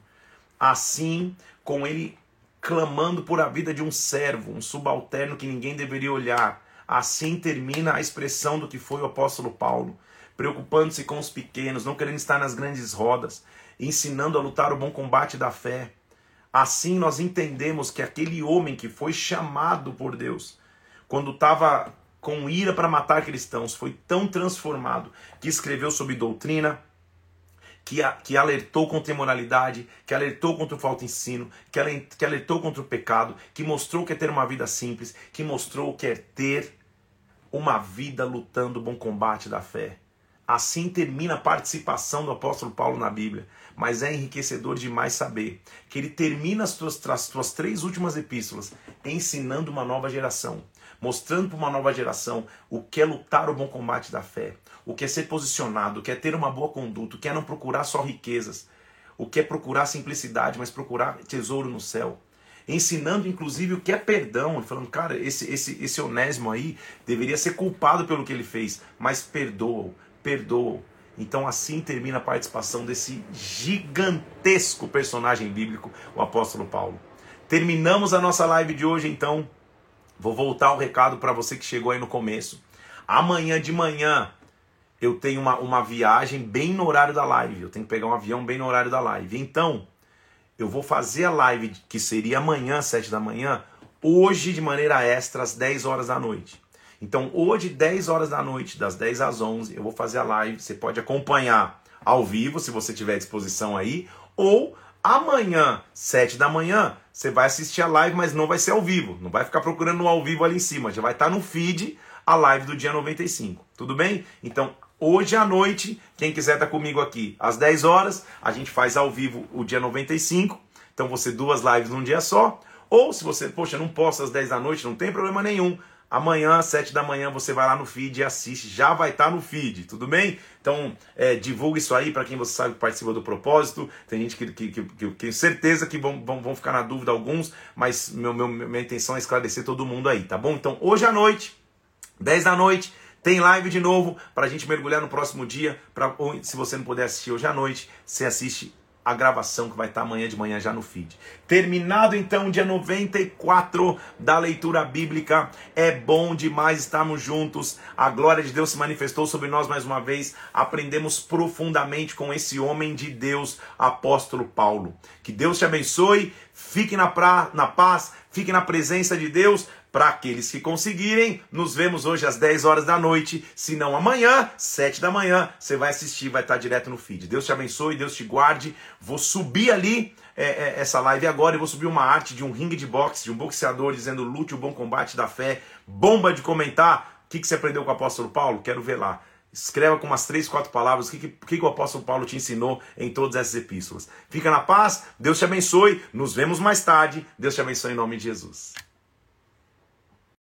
Assim, com ele clamando por a vida de um servo, um subalterno que ninguém deveria olhar. Assim termina a expressão do que foi o apóstolo Paulo, preocupando-se com os pequenos, não querendo estar nas grandes rodas, ensinando a lutar o bom combate da fé. Assim nós entendemos que aquele homem que foi chamado por Deus, quando estava com ira para matar cristãos, foi tão transformado que escreveu sobre doutrina, que, a, que alertou contra a imoralidade, que alertou contra o falso ensino, que, que alertou contra o pecado, que mostrou que é ter uma vida simples, que mostrou que é ter uma vida lutando o bom combate da fé. Assim termina a participação do apóstolo Paulo na Bíblia, mas é enriquecedor demais saber que ele termina as suas, as suas três últimas epístolas ensinando uma nova geração, mostrando para uma nova geração o que é lutar o bom combate da fé, o que é ser posicionado, o que é ter uma boa conduta, o que é não procurar só riquezas, o que é procurar simplicidade, mas procurar tesouro no céu. Ensinando, inclusive, o que é perdão. Falando, cara, esse, esse, esse onésimo aí deveria ser culpado pelo que ele fez, mas perdoa perdoam. Então assim termina a participação desse gigantesco personagem bíblico, o apóstolo Paulo. Terminamos a nossa live de hoje, então. Vou voltar o recado para você que chegou aí no começo. Amanhã de manhã eu tenho uma, uma viagem bem no horário da live. Eu tenho que pegar um avião bem no horário da live. Então, eu vou fazer a live que seria amanhã, às 7 da manhã, hoje de maneira extra, às 10 horas da noite. Então, hoje, 10 horas da noite, das 10 às 11, eu vou fazer a live. Você pode acompanhar ao vivo, se você tiver disposição aí, ou amanhã, 7 da manhã, você vai assistir a live, mas não vai ser ao vivo. Não vai ficar procurando no ao vivo ali em cima. Já vai estar no feed a live do dia 95. Tudo bem? Então, hoje à noite, quem quiser estar comigo aqui às 10 horas, a gente faz ao vivo o dia 95. Então, você duas lives num dia só. Ou se você, poxa, não posso às 10 da noite, não tem problema nenhum. Amanhã, 7 da manhã, você vai lá no feed e assiste. Já vai estar tá no feed, tudo bem? Então, é, divulga isso aí para quem você sabe que participa do propósito. Tem gente que, que, que, que, que certeza que vão, vão, vão ficar na dúvida alguns, mas meu, meu, minha intenção é esclarecer todo mundo aí, tá bom? Então, hoje à noite, 10 da noite, tem live de novo para a gente mergulhar no próximo dia. Pra, ou, se você não puder assistir hoje à noite, você assiste a gravação que vai estar amanhã de manhã já no feed. Terminado então o dia 94 da leitura bíblica. É bom demais estarmos juntos. A glória de Deus se manifestou sobre nós mais uma vez. Aprendemos profundamente com esse homem de Deus, apóstolo Paulo. Que Deus te abençoe. Fique na, pra, na paz, fique na presença de Deus. Para aqueles que conseguirem, nos vemos hoje às 10 horas da noite. Se não amanhã, 7 da manhã, você vai assistir, vai estar direto no feed. Deus te abençoe, Deus te guarde. Vou subir ali é, é, essa live agora e vou subir uma arte de um ringue de boxe, de um boxeador dizendo lute o bom combate da fé. Bomba de comentar. O que, que você aprendeu com o apóstolo Paulo? Quero ver lá. Escreva com umas três, quatro palavras o que, que, que, o apóstolo Paulo te ensinou em todas essas epístolas. Fica na paz, Deus te abençoe, nos vemos mais tarde. Deus te abençoe em nome de Jesus.